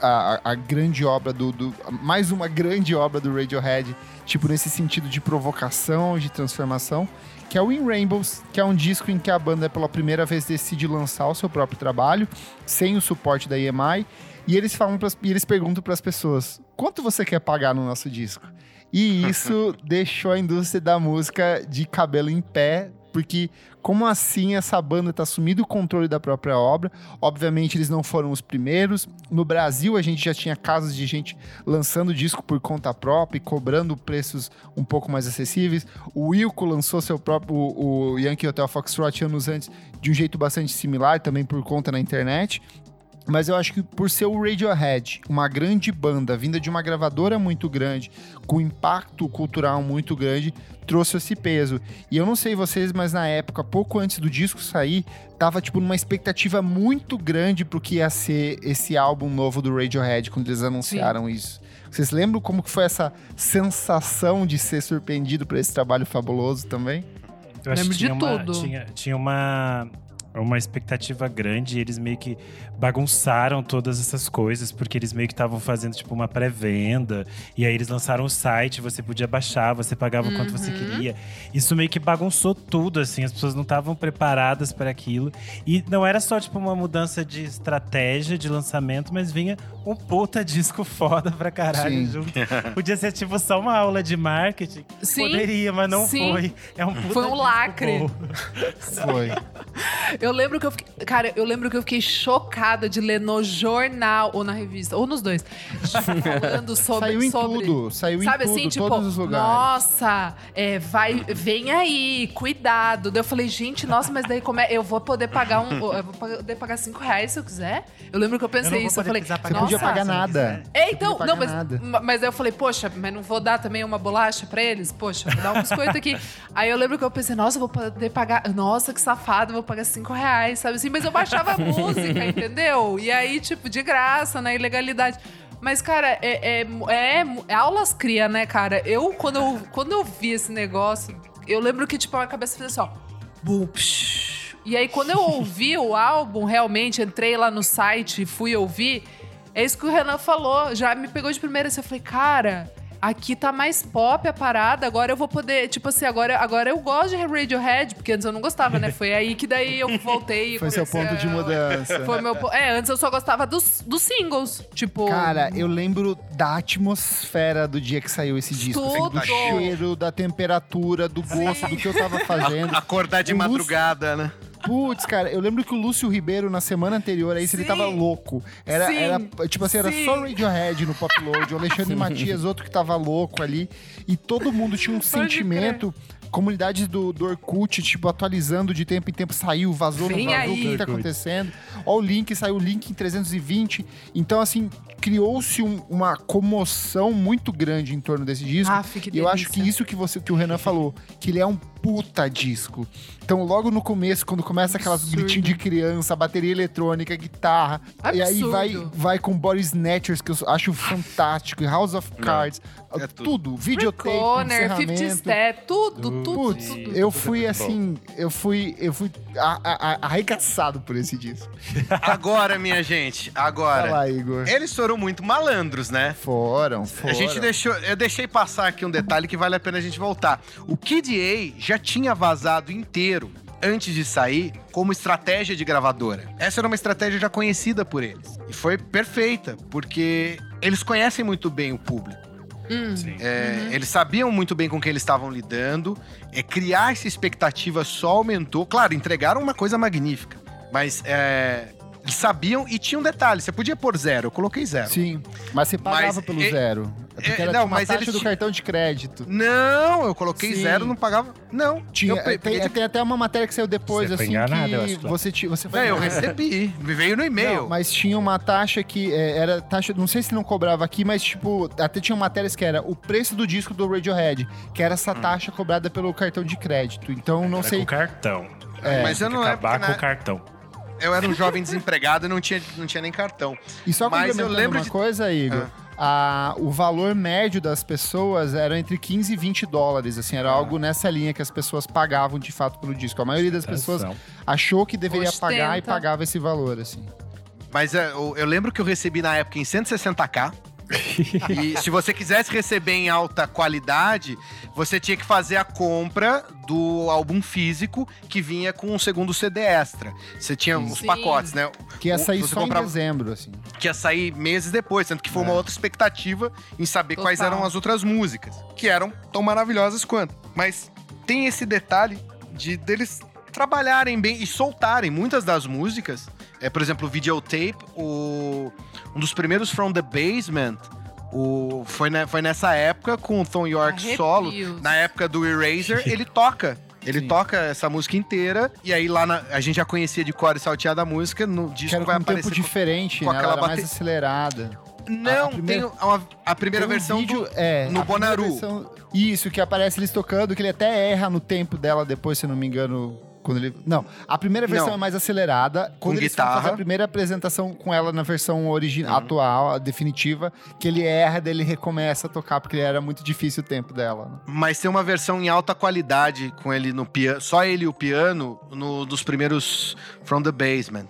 a, a grande obra do, do, Mais uma grande obra do Radiohead, tipo, nesse sentido de provocação, de transformação, que é o In Rainbows, que é um disco em que a banda pela primeira vez decide lançar o seu próprio trabalho, sem o suporte da EMI, e eles falam pras, e eles perguntam para as pessoas: "Quanto você quer pagar no nosso disco?" E isso deixou a indústria da música de cabelo em pé porque como assim essa banda está assumindo o controle da própria obra? Obviamente eles não foram os primeiros. No Brasil a gente já tinha casos de gente lançando disco por conta própria e cobrando preços um pouco mais acessíveis. O Wilco lançou seu próprio o Yankee Hotel Foxtrot anos antes de um jeito bastante similar, também por conta na internet. Mas eu acho que por ser o Radiohead, uma grande banda, vinda de uma gravadora muito grande, com impacto cultural muito grande, trouxe esse peso. E eu não sei vocês, mas na época, pouco antes do disco sair, tava tipo numa expectativa muito grande pro que ia ser esse álbum novo do Radiohead quando eles anunciaram Sim. isso. Vocês lembram como que foi essa sensação de ser surpreendido por esse trabalho fabuloso também? Eu Lembro de uma, tudo. Tinha, tinha uma uma expectativa grande e eles meio que bagunçaram todas essas coisas, porque eles meio que estavam fazendo tipo uma pré-venda, e aí eles lançaram o site, você podia baixar, você pagava o quanto você Uhum. queria. Isso meio que bagunçou tudo, assim, as pessoas não estavam preparadas para aquilo. E não era só tipo uma mudança de estratégia de lançamento, mas vinha um puta disco foda pra caralho Sim. junto. Podia ser tipo só uma aula de marketing. Sim, Poderia, mas não sim. foi. É um puta Foi um disco lacre. bom. Foi. Eu lembro que eu fiquei. Cara, eu lembro que eu fiquei chocada de ler no jornal ou na revista, ou nos dois, falando sobre. Saiu em sobre- tudo, saiu Sabe em tudo, assim, tipo, todos os lugares. nossa, é, vai, vem aí, cuidado. Daí eu falei, gente, nossa, mas daí como é? Eu vou poder pagar um. Eu vou poder pagar cinco reais se eu quiser? Eu lembro que eu Eu não pensei vou isso. Eu falei, Você podia pagar nada. quiser. É, então, podia não, pagar mas, nada. ma- mas aí eu falei, poxa, mas não vou dar também uma bolacha pra eles? Poxa, vou dar um biscoito aqui. aí eu lembro que eu pensei, nossa, eu vou poder pagar. Nossa, que safado, vou pagar cinco reais, sabe assim? Mas eu baixava a música, entendeu? E aí, tipo, de graça, na ilegalidade. Mas, cara, é, é, é- é aulas cria, né, cara? Eu quando, eu, quando eu vi esse negócio, eu lembro que, tipo, a cabeça fez assim, ó. Bum. E aí, quando eu ouvi o álbum, realmente, entrei lá no site e fui ouvir, é isso que o Renan falou. Já me pegou de primeira. Assim, eu falei, cara, aqui tá mais pop a parada. Agora eu vou poder. Tipo assim, agora, agora eu gosto de Radiohead, porque antes eu não gostava, né? Foi aí que daí eu voltei. e Foi seu ponto de mudança. Foi meu. É, antes eu só gostava dos, dos singles. Tipo. Cara, eu lembro da atmosfera do dia que saiu esse disco. assim, Tudo. do cheiro, da temperatura, do gosto, do que eu tava fazendo. Acordar de O madrugada, né? Putz, cara, eu lembro que o Lúcio Ribeiro, na semana anterior, aí ele tava louco. Era, Sim. era tipo assim, era Sim. só Radiohead no Pop Load, o Alexandre Matias, outro que tava louco ali. E todo mundo tinha um sentimento. Comunidades do, do Orkut, tipo, atualizando de tempo em tempo, saiu, vazou, Vem não vazou, o que tá acontecendo. Ó o link, saiu o link em 320. Então, assim, criou-se um- uma comoção muito grande em torno desse disco. Que E eu acho que isso que, você, que o Renan falou, que ele é um puta disco. Então, logo no começo, quando começa aquelas Absurdo. gritinhos de criança, bateria eletrônica, guitarra, e aí Absurdo. vai, vai com Body Snatchers, que eu acho fantástico, e House of Cards, é tudo. tudo. videotape, Corner, 50 encerramento. Step, tudo, tudo, Putz, tudo. eu fui assim, eu fui, eu fui a- a- a- arregaçado por esse disco. Agora, minha gente, agora. lá, Igor. Eles foram muito malandros, né? Foram, foram. A gente deixou, eu deixei passar aqui um detalhe que vale a pena a gente voltar. O Kid A já tinha vazado inteiro antes de sair como estratégia de gravadora. Essa era uma estratégia já conhecida por eles. E foi perfeita, porque eles conhecem muito bem o público. Hum. É, Eles sabiam muito bem com quem eles estavam lidando. É, criar essa expectativa só aumentou. Claro, entregaram uma coisa magnífica. Mas é, eles sabiam e tinha um detalhe: você podia pôr zero, eu coloquei zero. Sim, mas você pagava Mas, pelo é- zero. É porque é, era não, uma mas taxa eles do cartão de crédito. Não, eu coloquei Sim. zero, não pagava. Não, Tinha, eu pe- tem, peguei de- tem até uma matéria que saiu depois, Você foi assim, enganado, eu que acho. você, ti- você foi É, eu recebi. Me veio no e-mail. Não, mas tinha uma taxa que é, era taxa, não sei se não cobrava aqui, mas tipo, até tinha matérias que era o preço do disco do Radiohead, que era Hum. essa taxa cobrada pelo cartão de crédito. Então não Era sei. com cartão. É, mas eu não que lembro. acabar com o cartão. Eu era um jovem desempregado e não tinha, não tinha nem cartão. E só mas eu lembro uma de- coisa, Igor. A- o valor médio das pessoas era entre 15 e 20 dólares, assim, era algo nessa linha que as pessoas pagavam de fato pelo disco. A maioria das pessoas achou que deveria Ostenta. pagar e pagava esse valor, assim. Mas é, eu, eu lembro que eu recebi na época em 160k. e se você quisesse receber em alta qualidade, você tinha que fazer a compra do álbum físico que vinha com um segundo CD extra. Você tinha os Sim. pacotes, né? Que ia sair você só comprava- em dezembro, assim. que ia sair meses depois, sendo que foi uma outra expectativa em saber quais Total. eram as outras músicas, que eram tão maravilhosas quanto. Mas tem esse detalhe de deles trabalharem bem e soltarem muitas das músicas. É, por exemplo, o videotape, o, um dos primeiros From the Basement, o, foi, ne- foi nessa época com o Tom York Arrepios. solo, na época do Eraser, ele toca. Ele Sim. toca essa música inteira, e aí lá na- a gente já conhecia de cor e salteada a música, no Que disco era vai um tempo aparecer. com- diferente, com né? Ela aquela mais bate- acelerada. Não, A- a primeira- tem uma- a primeira Tem um versão vídeo, do... é, no Bonaru. versão- isso, que aparece eles tocando, que ele até erra no tempo dela depois, se não me engano. Quando ele, não, a primeira versão Não. é mais acelerada. Quando eles foram guitarra. a primeira apresentação com ela na versão original, Uhum. atual, a definitiva, que ele erra, daí ele recomeça a tocar, porque era muito difícil o tempo dela. né? Mas tem uma versão em alta qualidade com ele no piano, só ele e o piano, no, dos primeiros From the Basement.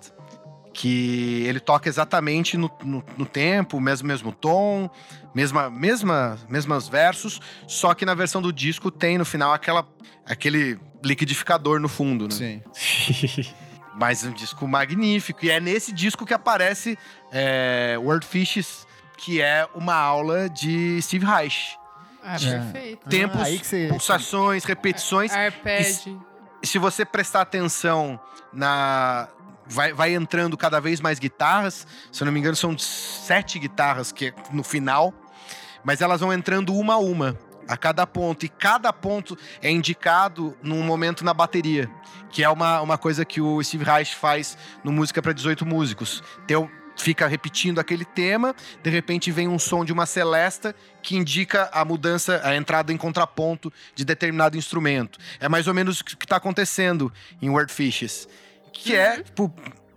Que ele toca exatamente no, no, no tempo, mesmo, mesmo tom, mesma, mesma, mesmas versos, só que na versão do disco tem no final aquela, aquele liquidificador no fundo, né? Sim. Mas um disco magnífico. E é nesse disco que aparece é, World Fishes, que é uma aula de Steve Reich. Ah, perfeito. Tempos, aí que você- pulsações, repetições. Arped. se você prestar atenção na. Vai, vai entrando cada vez mais guitarras. Se eu não me engano, são sete guitarras que é no final. Mas elas vão entrando uma a uma a cada ponto. E cada ponto é indicado num momento na bateria. Que é uma, uma coisa que o Steve Reich faz no Música para 18 Músicos. Tem o- fica repetindo aquele tema, de repente vem um som de uma celesta que indica a mudança, a entrada em contraponto de determinado instrumento. É mais ou menos o que está acontecendo em Wordfishes. Que é, tipo,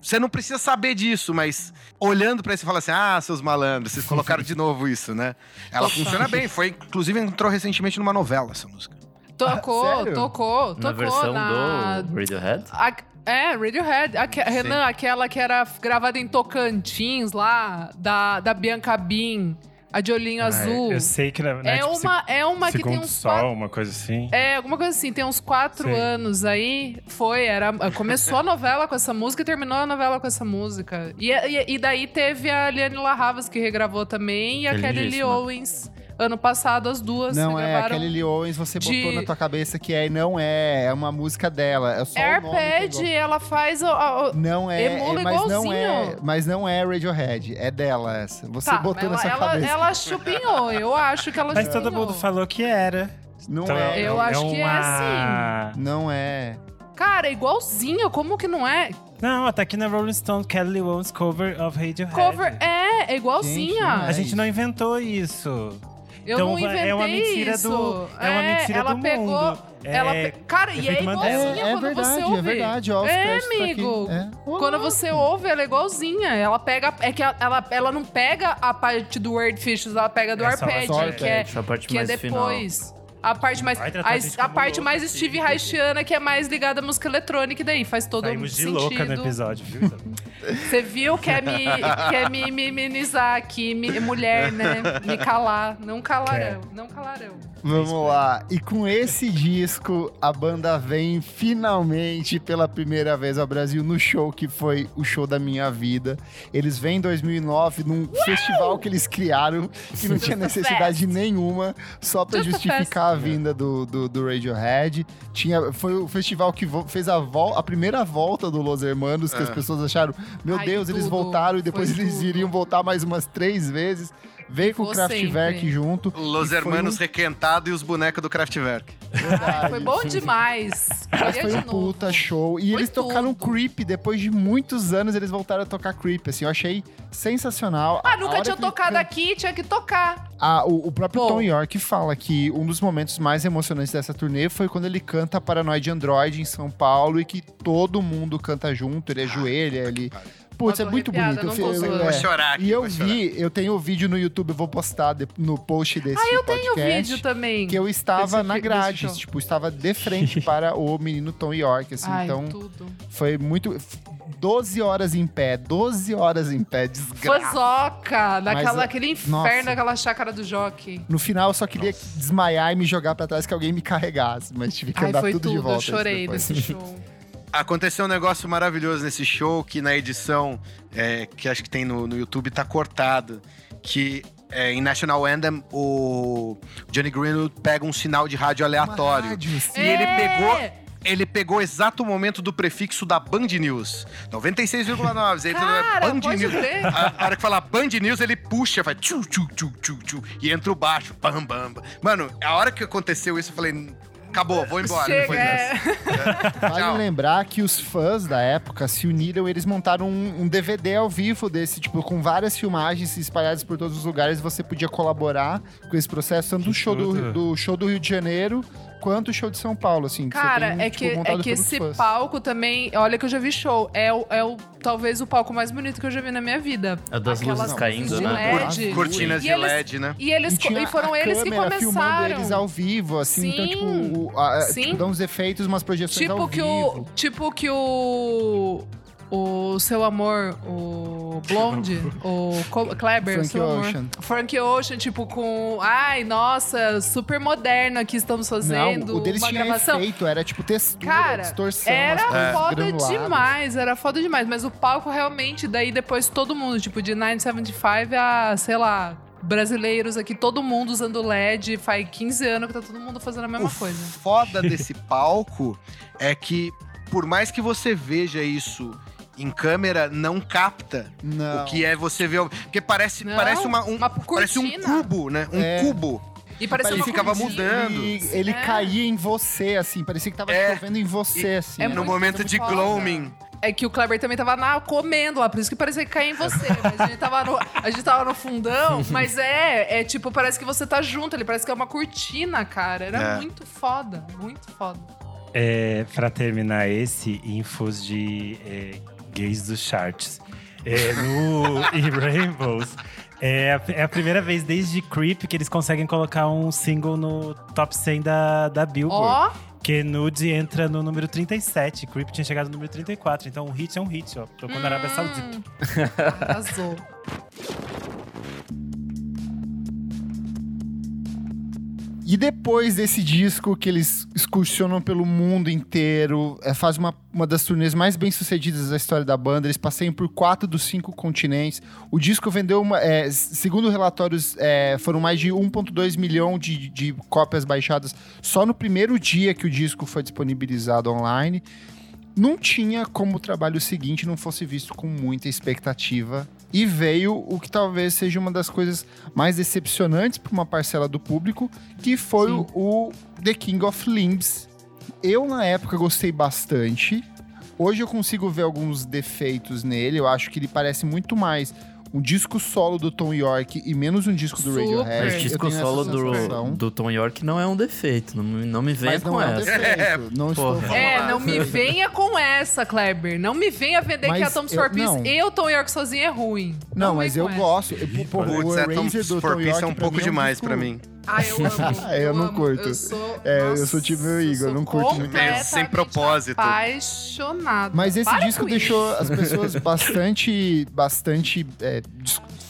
você não precisa saber disso, mas olhando para isso, você fala assim: ah, seus malandros, vocês colocaram de novo isso, né? Ela funciona bem. Foi, inclusive, entrou recentemente numa novela essa música. Tocou, sério? tocou, tocou Na versão na... do Radiohead? A- é, Radiohead. Aque- Renan, aquela que era gravada em Tocantins lá, da, da Bianca Bin, a de olhinho azul. Eu sei que na, né, É tipo, uma, é uma que tem uns sol, quatro, uma coisa assim. É, alguma coisa assim, tem uns quatro Sim. anos aí. Foi, era. Começou a novela com essa música e terminou a novela com essa música. E, e, e daí teve a Liane Larravas que regravou também e a Kelly Lee. Owens. Ano passado, as duas Não, é aquele Lee Owens, você de- botou na tua cabeça que é e não é. É uma música dela. É só É o é ela faz o. o- Não é, Emula é, mas não igualzinho. é, mas não é Radiohead, é dela essa. Você Tá, botou na sua ela, cabeça. ela chupinhou, eu acho que ela Mas chupinhou. todo mundo falou que era. Não Então, é, Eu acho que é uma- não é. Cara, igualzinho, como que não é? Não, tá aqui na Rolling Stone, Kelly Owens cover of Radiohead. Cover, é, é igualzinha. Gente, não A é. gente não inventou isso. Eu Então, não inventei é uma mentira isso. do- é uma mentira ela do pegou, mundo. Ela É pe- Cara, e é igualzinha É, é quando verdade, você ouve. é verdade. Ó, É, tá aqui. amigo. É. Quando você ouve, ela é igualzinha. Ela pega. É que ela, ela, não pega a parte do Wordfishes, ela pega do É Arped, só que é, Só a parte que é mais final. A parte mais. A A, parte mais aqui. Steve Reichiana, que é mais ligada à música eletrônica, e daí faz todo Saímos de sentido. louca no episódio, viu? Você viu? Quer me, quer me minimizar aqui, me- mulher, né? Me calar. Não calarão, não calarão. Vamos lá. E com esse disco, a banda vem finalmente pela primeira vez ao Brasil no show que foi o show da minha vida. Eles vêm em 2009 num festival que eles criaram que não tinha necessidade nenhuma, só pra Just a justificar a vinda do, do, do Radiohead. Tinha, foi o festival que fez a, vol a primeira volta do Los Hermanos, que as pessoas acharam, meu Ai, Deus, eles tudo. voltaram e depois Foi eles tudo. iriam voltar mais umas três vezes. Veio com o Kraftwerk sempre. junto. Los Hermanos um- Requentado e os bonecos do Kraftwerk. Ai, foi bom demais. Mas Queria foi de um novo. puta show. E Foi eles tocaram tudo. Creep. Depois de muitos anos, eles voltaram a tocar Creep. Assim, eu achei sensacional. Ah, A nunca tinha tocado can- aqui, tinha que tocar. Ah, o, o próprio Pô. Tom York fala que um dos momentos mais emocionantes dessa turnê foi quando ele canta Paranoid Android em São Paulo e que todo mundo canta junto. Ele ajoelha, ele... Putz, é muito bonito. Eu zoando. é. Vou chorar aqui, E eu vou chorar. vi, eu tenho o vídeo no YouTube, eu vou postar de- no post desse Ah, eu podcast. tenho vídeo também. Que eu estava Desse- na grade, tipo, estava de frente para o menino Tom York, assim, Ai, então tudo. foi muito. 12 horas em pé, 12 horas em pé, desgraça. Fozoca, naquela, Mas, aquele inferno, nossa. naquela chácara do Jockey. No final eu só queria desmaiar e me jogar pra trás que alguém me carregasse, mas tive que Ai, andar tudo, tudo, de volta. eu chorei nesse show. Aconteceu um negócio maravilhoso nesse show que na edição é, que acho que tem no, no YouTube tá cortado. Que é, em National Anthem o Johnny Greenwood pega um sinal de rádio aleatório. Rádio. E ele É! pegou. Ele pegou o exato momento do prefixo da Band News. 96,9. Aí ele fala, Cara, Band pode News. crer. A, a hora que fala Band News, ele puxa, vai tchu, tchu, tchu, tchu, tchu, e entra o baixo. Bam, bam, bam. Mano, a hora que aconteceu isso, eu falei, acabou, vou embora. Chega, dessa. é. Vale lembrar que os fãs da época se uniram, eles montaram um, um DVD ao vivo desse, tipo, com várias filmagens espalhadas por todos os lugares. Você podia colaborar com esse processo, tanto do show do, do show do Rio de Janeiro, quanto o show de São Paulo, assim. que Cara, tem, é tipo, que, é que esse fãs. palco também. Olha que eu já vi show. É, o, é o, talvez o palco mais bonito que eu já vi na minha vida. É das Aquelas luzes caindo, né? LED. Cortinas E de eles- LED, né? E eles E, e foram a eles que filmando começaram. eles ao vivo, assim. Então, Sim. tipo, o, a, Sim. tipo, dá uns efeitos, umas projeções Tipo ao que, vivo. o, tipo que o. O seu amor, o Blonde, o Kleber, Frank seu amor. Ocean. Frank Ocean, tipo, com. Ai, nossa, super moderno aqui estamos fazendo. Não, o deles uma tinha gravação. efeito, era tipo textura, Cara, distorção. Era foda granuladas. demais, era foda demais. Mas o palco realmente, daí depois todo mundo, tipo, de 975 a, sei lá, brasileiros aqui, todo mundo usando LED. Faz 15 anos que tá todo mundo fazendo a mesma o coisa. foda desse palco é que, por mais que você veja isso em câmera, não capta Não. o que é você ver. Porque parece, Não, parece uma, um, uma parece um cubo, né? Um É. cubo. E parecia Ele uma ficava cortina. mudando. Ele, ele É. caía em você, assim. Parecia que tava É. chovendo em você, assim. É no momento de foda. gloaming. É que o Kleber também tava na, comendo lá, por isso que parecia que caía em você. Mas a gente tava no, a gente tava no fundão, mas é, é tipo, parece que você tá junto ali, parece que é uma cortina, cara. Era É. muito foda, muito foda. É, pra terminar esse, infos de é, gays dos charts. É, no, em Rainbows, é a, é a primeira vez desde Creep que eles conseguem colocar um single no top 100 da, da Billboard. Ó, Que Nude entra no número 37. Creep tinha chegado no número 34. Então um hit é um hit, ó. Tocou na Arábia Saudita. arrasou. E depois desse disco que eles excursionam pelo mundo inteiro, é, faz uma, uma das turnês mais bem sucedidas da história da banda. Eles passeiam por quatro dos cinco continentes. O disco vendeu, uma, é, segundo relatórios, é, foram mais de 1,2 milhão de, de cópias baixadas só no primeiro dia que o disco foi disponibilizado online. Não tinha como o trabalho seguinte não fosse visto com muita expectativa. E veio o que talvez seja uma das coisas mais decepcionantes para uma parcela do público, que foi o, o The King of Limbs. Eu, na época, gostei bastante. Hoje eu consigo ver alguns defeitos nele. Eu acho que ele parece muito mais um disco solo do Tom York e menos um disco do Super. Radiohead. Mas Eu disco solo do, do Tom York não é um defeito. Não, me- não me venha Mas com não é um essa. defeito. Não estou falando. É, não me venha com essa, Kleber. Não me venha vender Mas que a Peace não. e o Tom York sozinho é ruim. Não, vem mas eu essa. gosto. Pô, o Putz, é Tom do Tom York é um pra pouco mim um demais disco- pra mim. Ah, eu amo. É, eu não amo. curto. Eu sou, É, eu nossa, sou time Igor, sou não curto muito. Sem propósito. Apaixonado. Mas esse Para disco deixou isso. as pessoas bastante. bastante. é,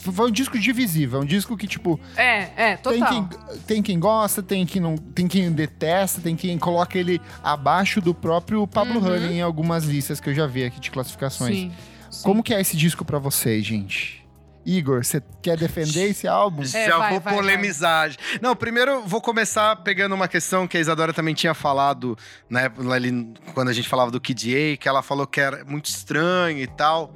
foi um disco divisível. Um disco que, tipo, É, é, tem total. quem, tem quem gosta, tem quem não. Tem quem detesta, tem quem coloca ele abaixo do próprio Pablo Uhum. Honey em algumas listas que eu já vi aqui de classificações. Sim. sim. Como que é esse disco pra vocês, gente? Igor, você quer defender esse álbum? É, Já vai, vou vai, polemizar. Não, primeiro eu vou começar pegando uma questão que a Isadora também tinha falado, né, ali, quando a gente falava do Kid A, que ela falou que era muito estranho e tal.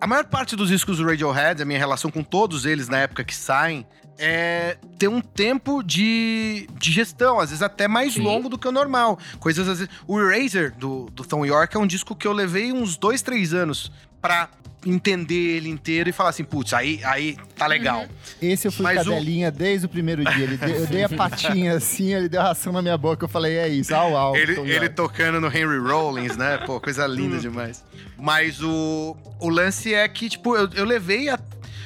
A maior parte dos discos do Radiohead, a minha relação com todos eles na época que saem, é ter um tempo de, de gestão, às vezes até mais Sim. longo do que o normal. Coisas às vezes. O Eraser do, do Tom York é um disco que eu levei uns dois, três anos pra entender ele inteiro e falar assim, putz, aí, aí tá legal. Uhum. Esse eu fui Mas o- cadelinha desde o primeiro dia. Ele deu- eu dei a patinha assim, ele deu a ração na minha boca. Eu falei, é isso, au, au. Ele, ele tocando no Henry Rollins, né? Pô, coisa linda demais. Mas o, o lance é que, tipo, eu, eu levei a.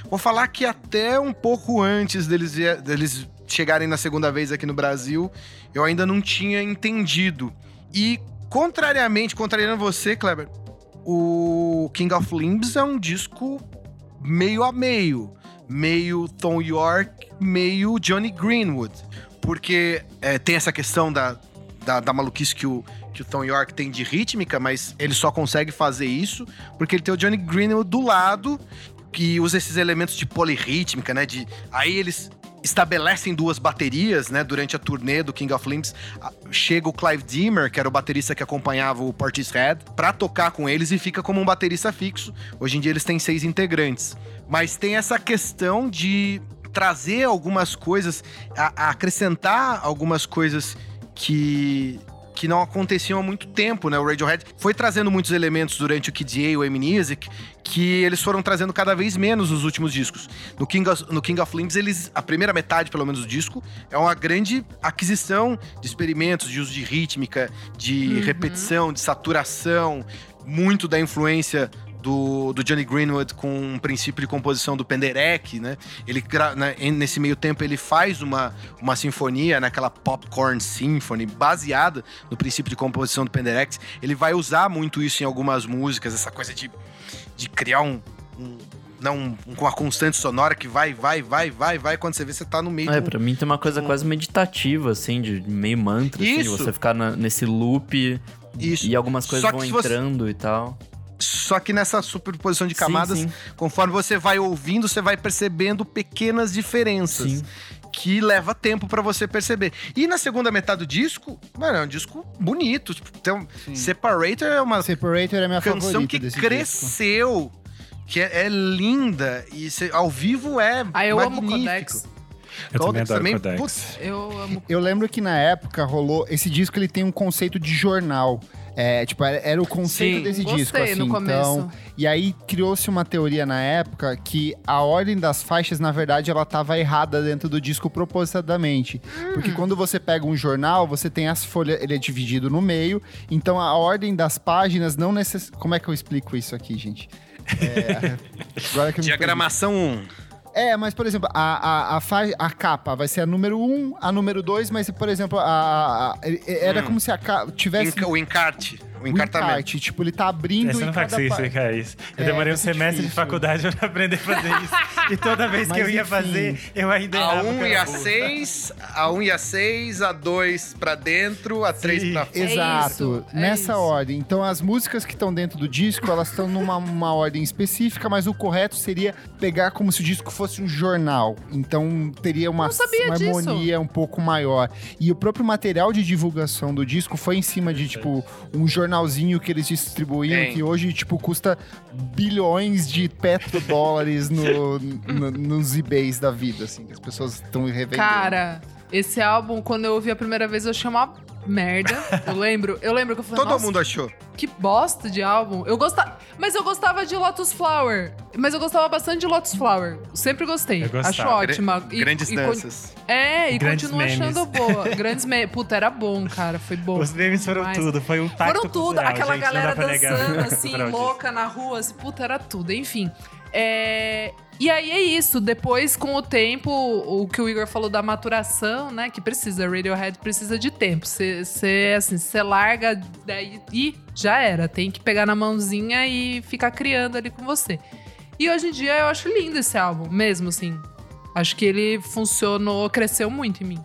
Vou falar que até um pouco antes deles, deles chegarem na segunda vez aqui no Brasil, eu ainda não tinha entendido. E, contrariamente, contrariando você, Kleber, o King of Limbs é um disco meio a meio. Meio Tom York, meio Johnny Greenwood. Porque é, tem essa questão da, da, da maluquice que o, que o Tom York tem de rítmica, mas ele só consegue fazer isso porque ele tem o Johnny Greenwood do lado que usa esses elementos de polirrítmica, né? De, aí eles estabelecem duas baterias, né? Durante a turnê do King of Limbs, chega o Clive Dimmer, que era o baterista que acompanhava o Portishead, pra tocar com eles e fica como um baterista fixo. Hoje em dia eles têm seis integrantes. Mas tem essa questão de trazer algumas coisas, a- a acrescentar algumas coisas que que não aconteciam há muito tempo, né? O Radiohead foi trazendo muitos elementos durante o Kid A e o M-Music que eles foram trazendo cada vez menos nos últimos discos. No King of, no King of Limbs, eles, a primeira metade, pelo menos, do disco, é uma grande aquisição de experimentos, de uso de rítmica, de uhum. repetição, de saturação, muito da influência do, do, Johnny Greenwood com um princípio de composição do Penderecki, né? Ele, né, nesse meio tempo, ele faz uma, uma sinfonia, naquela né, Popcorn Symphony, baseada no princípio de composição do Penderecki. Ele vai usar muito isso em algumas músicas, essa coisa de de criar um, um não com uma constante sonora que vai, vai, vai, vai, vai, quando você vê você tá no meio. É, um, pra mim tem uma coisa um... quase meditativa, assim, de meio mantra, assim, de você ficar na, nesse loop Isso. e algumas coisas vão entrando você... e tal. Só que nessa superposição de camadas, sim, sim. conforme você vai ouvindo, você vai percebendo pequenas diferenças. Sim que leva tempo para você perceber. E na segunda metade do disco, mano, é um disco bonito. Tipo, tem um, Separator é uma Separator é minha canção que cresceu, disco. que é, é, linda e cê, ao vivo é ah, eu magnífico. amo Codex. Eu Codex também, também Putz, eu amo. Eu lembro que na época rolou esse disco ele tem um conceito de jornal. É, tipo, era, o conceito Sim, desse disco, assim. No começo. Então, e aí criou-se uma teoria na época que a ordem das faixas, na verdade, ela estava errada dentro do disco propositadamente. Hum. Porque quando você pega um jornal, você tem as folhas, ele é dividido no meio, então a ordem das páginas não necess... Como é que eu explico isso aqui, gente? É... Agora que Diagramação 1. É, mas, por exemplo, a, a, a, a capa vai ser a número 1, um, a número 2, mas, por exemplo, a, a era hum. como se a capa tivesse... O encarte. O encartamento. Encarte, tipo, ele tá abrindo. Você não faz isso, é isso. Eu é, demorei um semestre difícil. de faculdade pra aprender a fazer isso. e toda vez que eu ia enfim, fazer, eu ainda A 1 um e a 6, a 1 um e a 6, a 2 pra dentro, a 3 pra fora. Exato, é nessa isso. ordem. Então as músicas que estão dentro do disco, elas estão numa uma ordem específica, mas o correto seria pegar como se o disco fosse um jornal. Então teria uma, uma harmonia um pouco maior. E o próprio material de divulgação do disco foi em cima de, tipo, um jornal jornalzinho que eles distribuíam, Tem. que hoje, tipo, custa bilhões de petrodólares no, no, nos eBays da vida, assim, que as pessoas estão revendendo. Cara, esse álbum, quando eu ouvi a primeira vez, eu achei uma merda. Eu lembro, eu lembro que eu falei, Todo mundo achou. Que bosta de álbum. Eu gostava, mas eu gostava de Lotus Flower. Mas eu gostava bastante de Lotus Flower. Sempre gostei. Acho ótima. E, Grandes e, danças. É, e Grandes continuo memes. achando boa. Grandes memes. Puta, era bom, cara. Foi bom. Os memes foram Mas... tudo. Foi um tacto Foram tudo. Cultural, Aquela gente, galera dançando, assim, louca na rua. Assim, puta, era tudo. Enfim. É... E aí é isso. Depois, com o tempo, o que o Igor falou da maturação, né? Que precisa. Radiohead precisa de tempo. Você, assim, você larga daí e já era. Tem que pegar na mãozinha e ficar criando ali com você. E hoje em dia eu acho lindo esse álbum, mesmo assim. Acho que ele funcionou, cresceu muito em mim.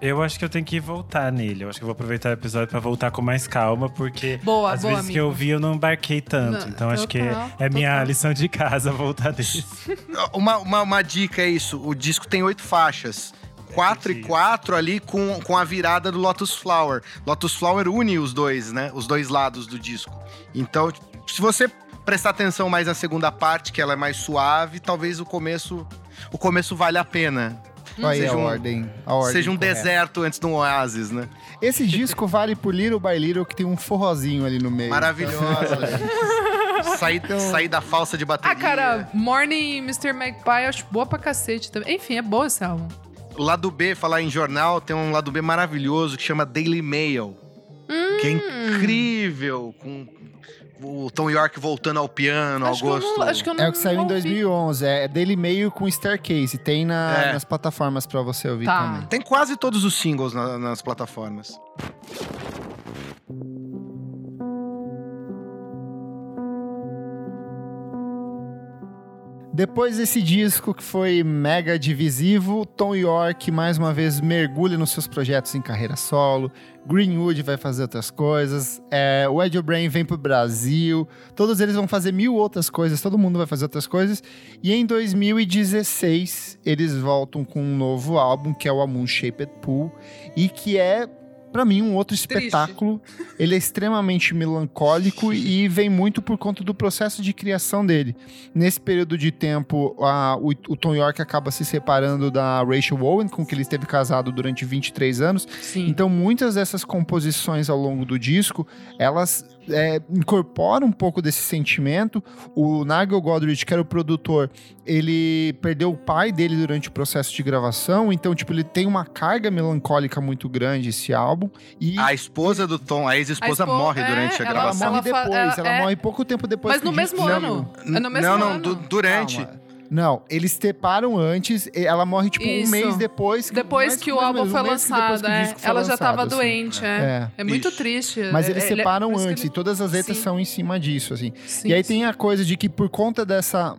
Eu acho que eu tenho que voltar nele. Eu acho que eu vou aproveitar o episódio para voltar com mais calma, porque boa, às boa, vezes amigo. que eu vi eu não embarquei tanto. Não, então acho que é minha lição de casa voltar desse. uma, uma, uma dica é isso: o disco tem oito faixas. 4 e 4 ali com, com a virada do Lotus Flower. Lotus Flower une os dois, né? Os dois lados do disco. Então, se você prestar atenção mais na segunda parte, que ela é mais suave, talvez o começo o começo vale a pena. Aí seja a, um, ordem, a ordem. Seja um correta. deserto antes de um oásis, né? Esse disco vale por Little by Little, que tem um forrozinho ali no meio. Maravilhosa. sair, então... sair da falsa de bateria. Ah, cara, Morning Mr. Magpie eu acho boa pra cacete também. Enfim, é boa esse álbum. O lado B, falar em jornal, tem um lado B maravilhoso que chama Daily Mail. Hum. Que é hum. incrível, com o Tom York voltando ao piano, acho ao gosto. Não, acho que eu não, é o que saiu em 2011. É dele meio com Staircase. Tem na, é. nas plataformas para você ouvir tá. também. Tem quase todos os singles na, nas plataformas. Depois desse disco que foi mega divisivo, Tom York mais uma vez mergulha nos seus projetos em carreira solo. Greenwood vai fazer outras coisas. É, o Ed O'Brien vem pro Brasil. Todos eles vão fazer mil outras coisas. Todo mundo vai fazer outras coisas. E em 2016 eles voltam com um novo álbum que é o A Shaped Pool e que é para mim, um outro espetáculo. Ele é extremamente melancólico e vem muito por conta do processo de criação dele. Nesse período de tempo, a, o, o, Tom York acaba se separando da Rachel Owen, com quem ele esteve casado durante 23 anos. Sim. Então, muitas dessas composições ao longo do disco, elas é, incorpora um pouco desse sentimento. O Nigel Godrich, que era o produtor, ele perdeu o pai dele durante o processo de gravação, então, tipo, ele tem uma carga melancólica muito grande esse álbum. E a esposa do Tom, a ex-esposa morre é, durante a ela, gravação. Ela morre depois, ela, ela é, morre pouco tempo depois. Mas no mesmo ano. É no mesmo não, não, ano. du durante. Calma. Não, eles separam antes, ela morre tipo Isso. um mês depois. Depois mais- que o álbum foi um lançado, que é. foi Ela já lançado, tava assim. doente, é. É. É muito Isso. triste. Mas É- eles ele- separam por isso que antes, ele- e todas as letras Sim. são em cima disso, assim. Sim, e aí tem a coisa de que por conta dessa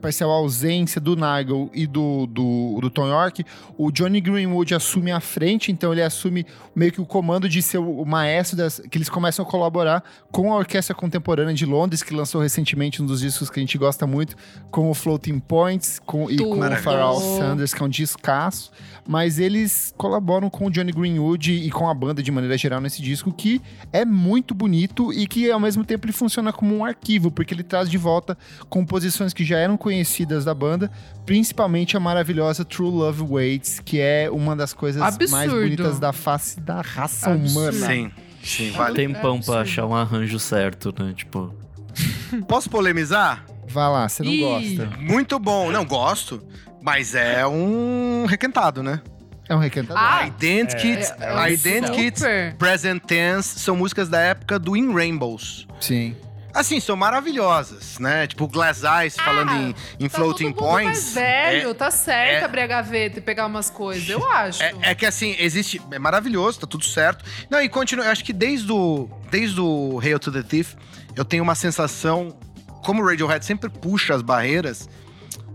parcial ausência do Nigel e do, do, do Tom York, o Johnny Greenwood assume a frente, então ele assume meio que o comando de ser o, maestro das, que eles começam a colaborar com a Orquestra Contemporânea de Londres, que lançou recentemente um dos discos que a gente gosta muito, com o Floating Points com, e com o. Pharrell Sanders, que é um descasso. Mas eles colaboram com o Johnny Greenwood e com a banda de maneira geral nesse disco, que é muito bonito e que ao mesmo tempo ele funciona como um arquivo, porque ele traz de volta composições que já eram conhecidas da banda, principalmente a maravilhosa True Love Waits, que é uma das coisas mais Absurdo. bonitas da face da raça Absurdo. humana. Sim, sim, vale. Tempão pra absurdo. achar um arranjo certo, né? Tipo, Posso polemizar? Vai lá, você não Ih. gosta. Muito bom. Não, gosto. Mas é um requentado, né? É um requentador. Ah, Identikit, é, é Identikit, super. Present Tense são músicas da época do In Rainbows. Sim. Assim, são maravilhosas, né? Tipo, Glass Eyes falando em, em Tá Floating todo mundo mais Points. velho, tá certo é- abrir a gaveta e pegar umas coisas, eu acho. É, é que assim, existe. É maravilhoso, tá tudo certo. Não, e continua. Eu acho que desde o, desde o Hail to the Thief, eu tenho uma sensação. Como o Radiohead sempre puxa as barreiras,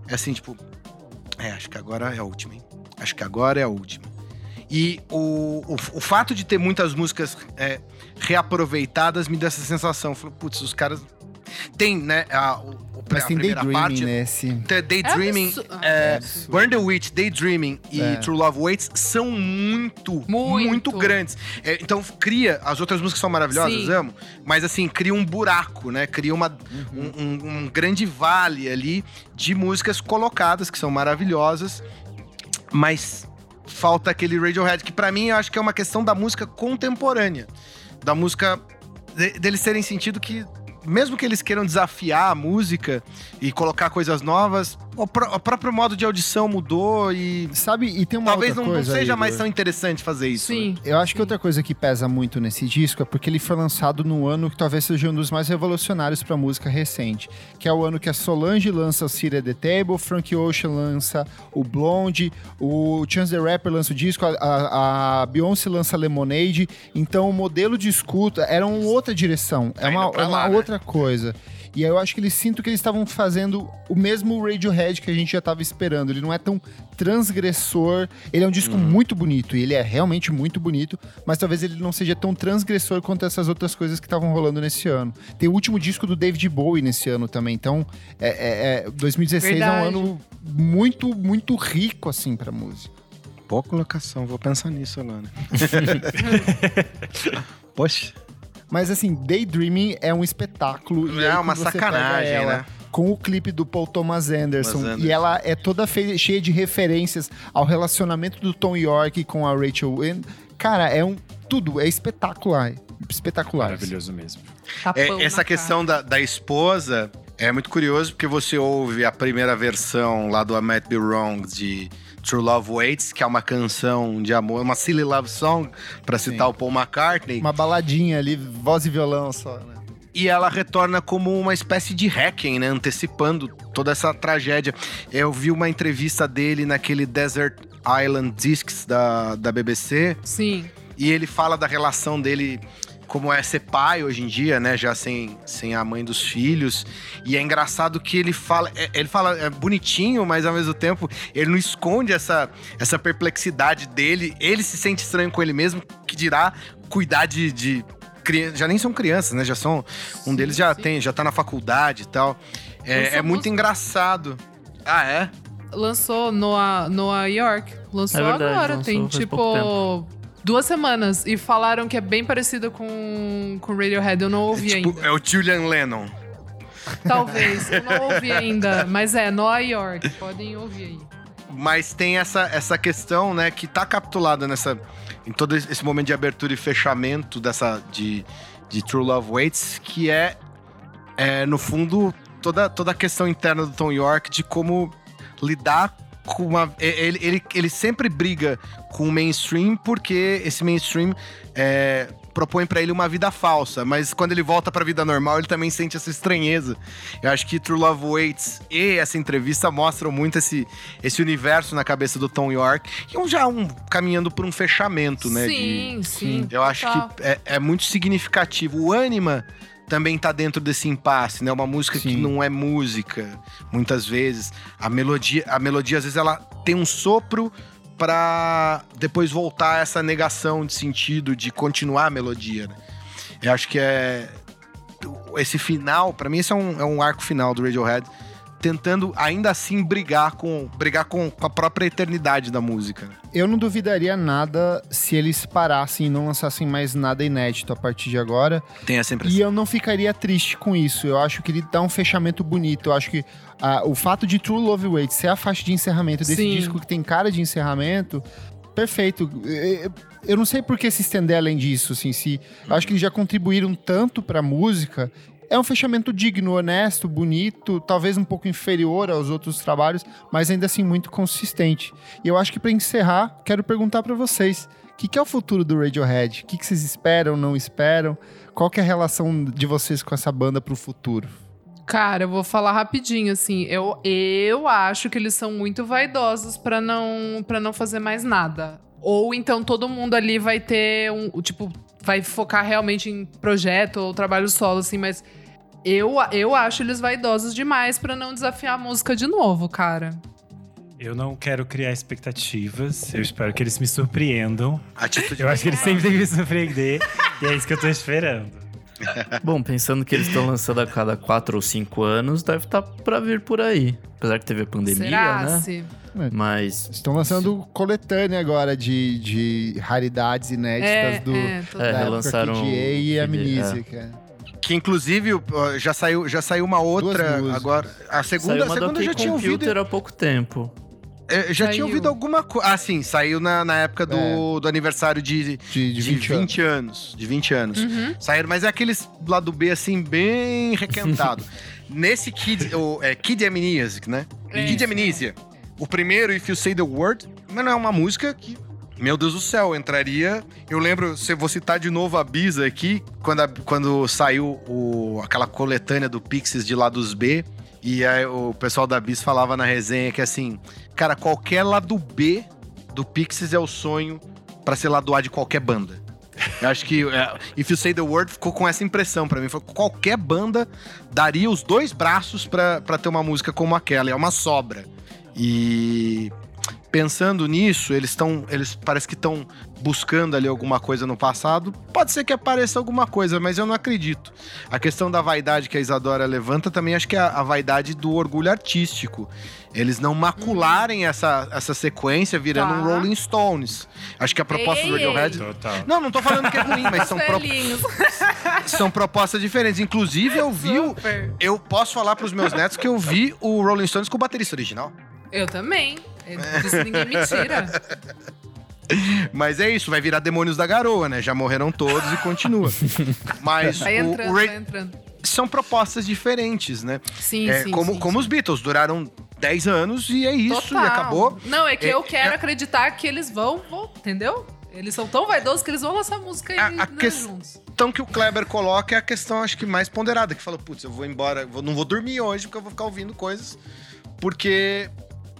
é assim, tipo. É, acho que agora é a última, hein? Acho que agora é a última. E o, o, o fato de ter muitas músicas é, reaproveitadas me dá essa sensação. Falei, putz, os caras. Tem, né? A, o, Mas a tem primeira Daydreaming parte. nesse. Tem Daydreaming, absu- ah, é, é. Burn the Witch, Daydreaming e É. True Love Waits são muito, Muito. muito, grandes. É, então cria, as outras músicas são maravilhosas, Sim. amo, mas assim, cria um buraco, né? Cria uma, um, um- um grande vale ali de músicas colocadas que são maravilhosas, mas falta aquele Radiohead, que pra mim eu acho que é uma questão da música contemporânea. Da música. de- deles terem sentido que. Mesmo que eles queiram desafiar a música e colocar coisas novas, o, pró- o próprio modo de audição mudou e. Sabe, e tem uma Talvez outra não, não coisa, seja Igor. mais tão interessante fazer isso. né? Sim. Eu acho que outra coisa que pesa muito nesse disco é porque ele foi lançado no ano que talvez seja um dos mais revolucionários pra música recente, que é o ano que a Solange lança o City at the Table, Frank Ocean lança o Blonde, o Chance the Rapper lança o disco, a, a, a Beyoncé lança Lemonade, então o modelo de escuta era uma outra direção, é Tá uma, é uma lá, né? outra coisa. E aí eu acho que eles sinto que eles estavam fazendo o mesmo Radiohead que a gente já estava esperando. Ele não é tão transgressor. Ele é um disco muito bonito, e ele é realmente muito bonito, mas talvez ele não seja tão transgressor quanto essas outras coisas que estavam rolando nesse ano. Tem o último disco do David Bowie nesse ano também, então é, é- é- 2016 é Verdade. um ano muito, muito rico, assim, pra música. Boa colocação, vou pensar nisso agora. Poxa. Mas assim, Daydreaming é um espetáculo. e É uma sacanagem, ela né? Com o clipe do Paul Thomas Anderson. Thomas Anderson. E ela é toda cheia de referências ao relacionamento do Tom York com a Rachel. Wynn. Cara, é um. Tudo, é espetacular. Espetacular. Maravilhoso mesmo. É, essa questão da, da esposa é muito curioso porque você ouve a primeira versão lá do I Might Be Wrong de True Love Waits, que é uma canção de amor, uma silly love song, pra citar Sim. o Paul McCartney. Uma baladinha ali, voz e violão só, né? E ela retorna como uma espécie de hacking, né? Antecipando toda essa tragédia. Eu vi uma entrevista dele naquele Desert Island Discs da, da BBC. Sim. E ele fala da relação dele como é ser pai hoje em dia, né? Já sem, sem a mãe dos filhos. E é engraçado que ele fala. é- Ele fala é bonitinho, mas ao mesmo tempo ele não esconde essa, essa perplexidade dele. Ele se sente estranho com ele mesmo, que dirá cuidar de. de já nem são crianças, né? Já são. Um Sim, deles já sim. tem, já tá na faculdade e tal. É, é muito música. engraçado. Ah, é? Lançou Noah, Noah York. Lançou É verdade, agora. lançou Tem tipo. Duas semanas e falaram que é bem parecida com, com Radiohead. Eu não ouvi tipo, ainda. é o Julian Lennon. Talvez, eu não ouvi ainda. Mas é, Nova York. Podem ouvir aí. Mas tem essa, essa questão, né, que tá capitulada nessa. Em todo esse momento de abertura e fechamento dessa. de, de True Love Waits, que é, é no fundo, toda, toda a questão interna do Tom York de como lidar uma. Ele, ele, ele sempre briga com o mainstream porque esse mainstream é, propõe para ele uma vida falsa, mas quando ele volta para a vida normal, ele também sente essa estranheza. Eu acho que True Love Waits e essa entrevista mostram muito esse, esse universo na cabeça do Tom York, e um, já um caminhando por um fechamento, né? Sim, de, sim. Eu acho que é, é muito significativo. O Anima também tá dentro desse impasse, né? Uma música que Sim. não é música, muitas vezes. A melodia, a melodia às vezes ela tem um sopro pra depois voltar a essa negação de sentido de continuar a melodia, né? Eu acho que é esse final, pra mim esse é um, é um arco final do Radiohead, tentando ainda assim brigar com brigar com, com a própria eternidade da música. né? Eu não duvidaria nada se eles parassem e não lançassem mais nada inédito a partir de agora. Tem essa impressão. E eu não ficaria triste com isso. Eu acho que ele dá um fechamento bonito. Eu acho que ah, o fato de True Love Waits ser a faixa de encerramento desse Sim. disco que tem cara de encerramento, perfeito. Eu- não sei por que se estender além disso, assim, se eu acho que eles já contribuíram tanto pra música. É um fechamento digno, honesto, bonito, talvez um pouco inferior aos outros trabalhos, mas ainda assim muito consistente. E eu acho que pra encerrar, quero perguntar pra vocês: o que, que é o futuro do Radiohead? O que, que vocês esperam, não esperam? Qual que é a relação de vocês com essa banda pro futuro? Cara, eu vou falar rapidinho, assim. Eu, eu acho que eles são muito vaidosos pra não, pra não fazer mais nada. Ou então todo mundo ali vai ter um. o Tipo, vai focar realmente em projeto ou trabalho solo, assim, mas. Eu, eu acho eles vaidosos demais pra não desafiar a música de novo, cara. Eu não quero criar expectativas. Eu espero que eles me surpreendam. Atitude Eu acho que eles sempre têm que me surpreender. e é isso que eu tô esperando. Bom, pensando que eles estão lançando a cada quatro ou cinco anos, deve estar pra vir por aí. Apesar que teve a pandemia, Será? né? Se... Mas Estão lançando coletânea agora de, de raridades inéditas É, do, é, total. É, relançaram e a KDA, Amnesic. é. Que inclusive já saiu, já saiu uma outra agora. A segunda, saiu a segunda eu já tinha ouvido. Computer há pouco tempo. É, já tinha Saiu. ouvido alguma coisa. Ah, sim, saiu na, na época do, do aniversário de, De, de de 20, 20, anos. anos. De 20 anos. Uhum. Saíram, mas é aqueles lado B, assim, bem requentado. Nesse Kid, o, é, Kid Amnesic, né? É Kid. Amnesia. O primeiro, If You Say The Word, mas não é uma música que... Meu Deus do céu, entraria. Eu lembro, se eu vou citar de novo a Bisa aqui, quando, a- quando saiu o- aquela coletânea do Pixies de lados B, e aí o pessoal da Bis falava na resenha que assim, cara, qualquer lado B do Pixies é o sonho pra ser lado A de qualquer banda. Eu acho que é, If You Say The Word ficou com essa impressão pra mim. Foi, qualquer banda daria os dois braços pra ter uma música como aquela. É uma sobra. E pensando nisso, eles estão, eles parece que estão buscando ali alguma coisa no passado. Pode ser que apareça alguma coisa, mas eu não acredito. A questão da vaidade que a Isadora levanta também acho que é a, a vaidade do orgulho artístico. Eles não macularem essa, essa sequência virando um Tá. Rolling Stones. Acho que a proposta Ei, do ei, Radiohead Total. não, não tô falando que é ruim, mas são, pro- são propostas diferentes. Inclusive, eu vi. Super. Eu posso falar pros meus netos que eu vi o Rolling Stones com o baterista original. Eu também. Isso ninguém me tira. Mas é isso, vai virar Demônios da Garoa, né? Já morreram todos e continua. Mas Vai entrando, o vai entrando. são propostas diferentes, né? Sim, É, sim, como, sim, como sim. os Beatles duraram 10 anos e é isso, Total. e acabou. Não, é que É- eu quero é- acreditar que eles vão, vão, entendeu? Eles são tão vaidosos que eles vão lançar música aí A- a né, que- juntos. Então que o Kleber coloca é a questão, acho que mais ponderada, que falou, putz, eu vou embora, vou- não vou dormir hoje porque eu vou ficar ouvindo coisas, porque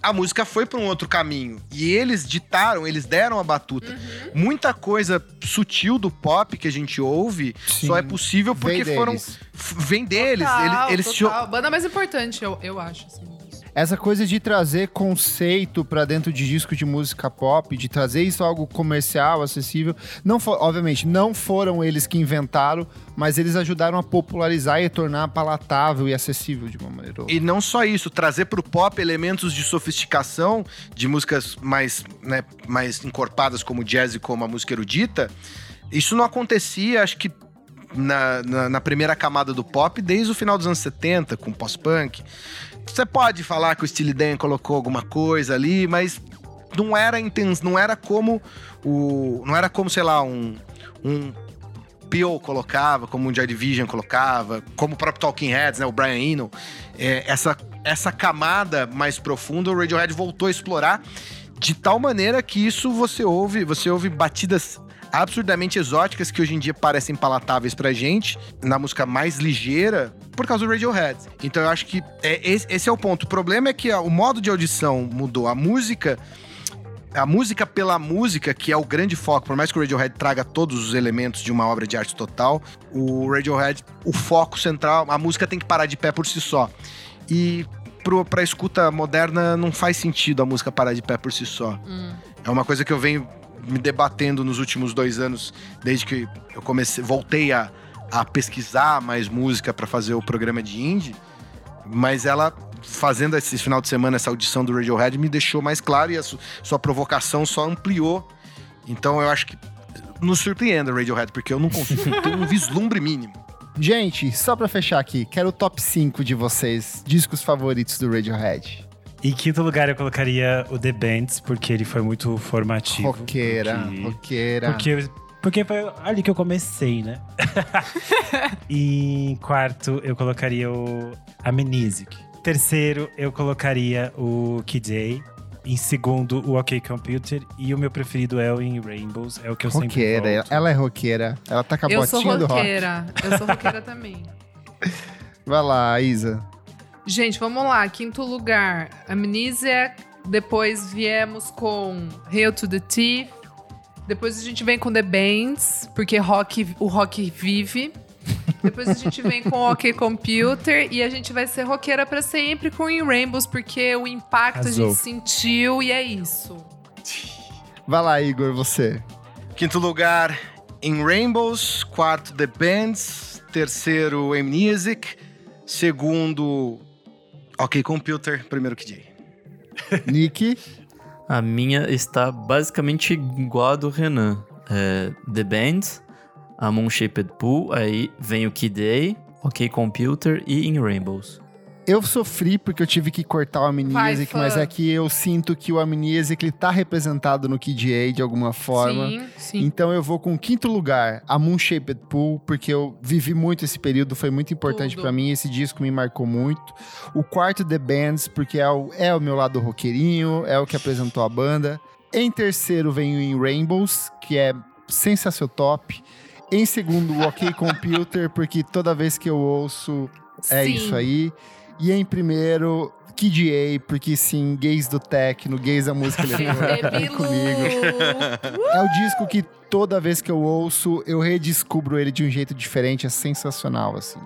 a música foi para um outro caminho. E eles ditaram, eles deram a batuta. Uhum. Muita coisa sutil do pop que a gente ouve Sim. só é possível porque Vem foram. deles. Vem deles. Total, eles eles total. Banda mais importante, eu, eu acho. Assim. Essa coisa de trazer conceito pra dentro de disco de música pop, de trazer isso algo comercial, acessível, não for, obviamente não foram eles que inventaram, mas eles ajudaram a popularizar e tornar palatável e acessível de uma maneira. E não só isso, trazer pro pop elementos de sofisticação, de músicas mais, né, mais encorpadas como jazz e como a música erudita, isso não acontecia, acho que na, na, na, primeira camada do pop desde o final dos anos 70, com pós-punk. Você pode falar que o Steely Dan colocou alguma coisa ali, mas não era intenso, não era como o. Não era como, sei lá, um. um Peel colocava, como o Joy Division colocava, como o próprio Talking Heads, né, o Brian Eno. É, essa, essa camada mais profunda, o Radiohead voltou a explorar de tal maneira que isso você ouve, você ouve batidas absurdamente exóticas que hoje em dia parecem palatáveis pra gente, na música mais ligeira, por causa do Radiohead. Então eu acho que é, esse, esse é o ponto. O problema é que o modo de audição mudou. A música a música pela música, que é o grande foco, por mais que o Radiohead traga todos os elementos de uma obra de arte total, o Radiohead, o foco central, a música tem que parar de pé por si só. E pro, pra escuta moderna não faz sentido a música parar de pé por si só. Hum. É uma coisa que eu venho me debatendo nos últimos dois anos, desde que eu comecei, voltei a, a pesquisar mais música para fazer o programa de indie, mas ela fazendo esse final de semana essa audição do Radiohead me deixou mais claro e a su, sua provocação só ampliou. Então eu acho que nos surpreenda Radiohead, porque eu não consigo ter um vislumbre mínimo. Gente, só para fechar aqui, quero o top 5 de vocês, discos favoritos do Radiohead. Em quinto lugar, eu colocaria o The Bands, porque ele foi muito formativo. Roqueira, porque... roqueira. Porque, porque foi ali que eu comecei, né? e em quarto, eu colocaria o Amnesic. Terceiro, eu colocaria o Kid Em segundo, o OK Computer. E o meu preferido é o In Rainbows. É o que eu roqueira, sempre volto. Ela é roqueira. Ela tá com a botinha do rock. Eu sou roqueira. Eu sou roqueira também. Vai lá, Isa. Gente, vamos lá. Quinto lugar, Amnesia. Depois viemos com Hail to the Thief. Depois a gente vem com The Bands, porque rock, o rock vive. Depois a gente vem com o OK Computer e a gente vai ser roqueira para sempre com In Rainbows, porque o impacto Azul. a gente sentiu e é isso. Vai lá, Igor, você. Quinto lugar, In Rainbows. Quarto, The Bands. Terceiro, M-Music. Segundo, Ok Computer, primeiro KJ. Nick? A minha está basicamente igual a do Renan. É, The Band, a Moon Shaped Pool, aí vem o Kid A, OK Computer e In Rainbows. Eu sofri porque eu tive que cortar o Amnesic, mas é que eu sinto que o Amnesic ele tá representado no Kid A de alguma forma. Sim, sim. Então eu vou com o quinto lugar, a Moon Shaped Pool, porque eu vivi muito esse período, foi muito importante para mim, esse disco me marcou muito. O quarto, The Bands, porque é o, é o meu lado roqueirinho, é o que apresentou a banda. Em terceiro vem o In Rainbows, que é sensacional top. Em segundo, o OK Computer, porque toda vez que eu ouço é Sim. isso aí. E em primeiro, Kid A, porque sim, gays do techno, gays da música eletrônica comigo. é o disco que toda vez que eu ouço, eu redescubro ele de um jeito diferente, é sensacional, assim.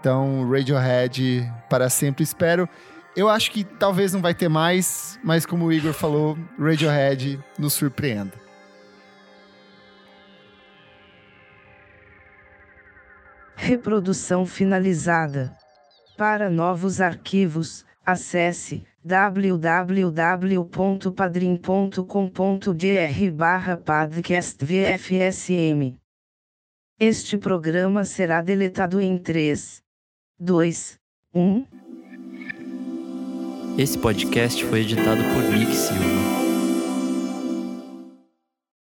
Então, Radiohead para sempre espero. Eu acho que talvez não vai ter mais, mas como o Igor falou, Radiohead nos surpreenda. Reprodução finalizada. Para novos arquivos, acesse www.padrim.com.br barra podcastvfsm. Este programa será deletado em 3, 2, 1. Esse podcast foi editado por Nick Silva.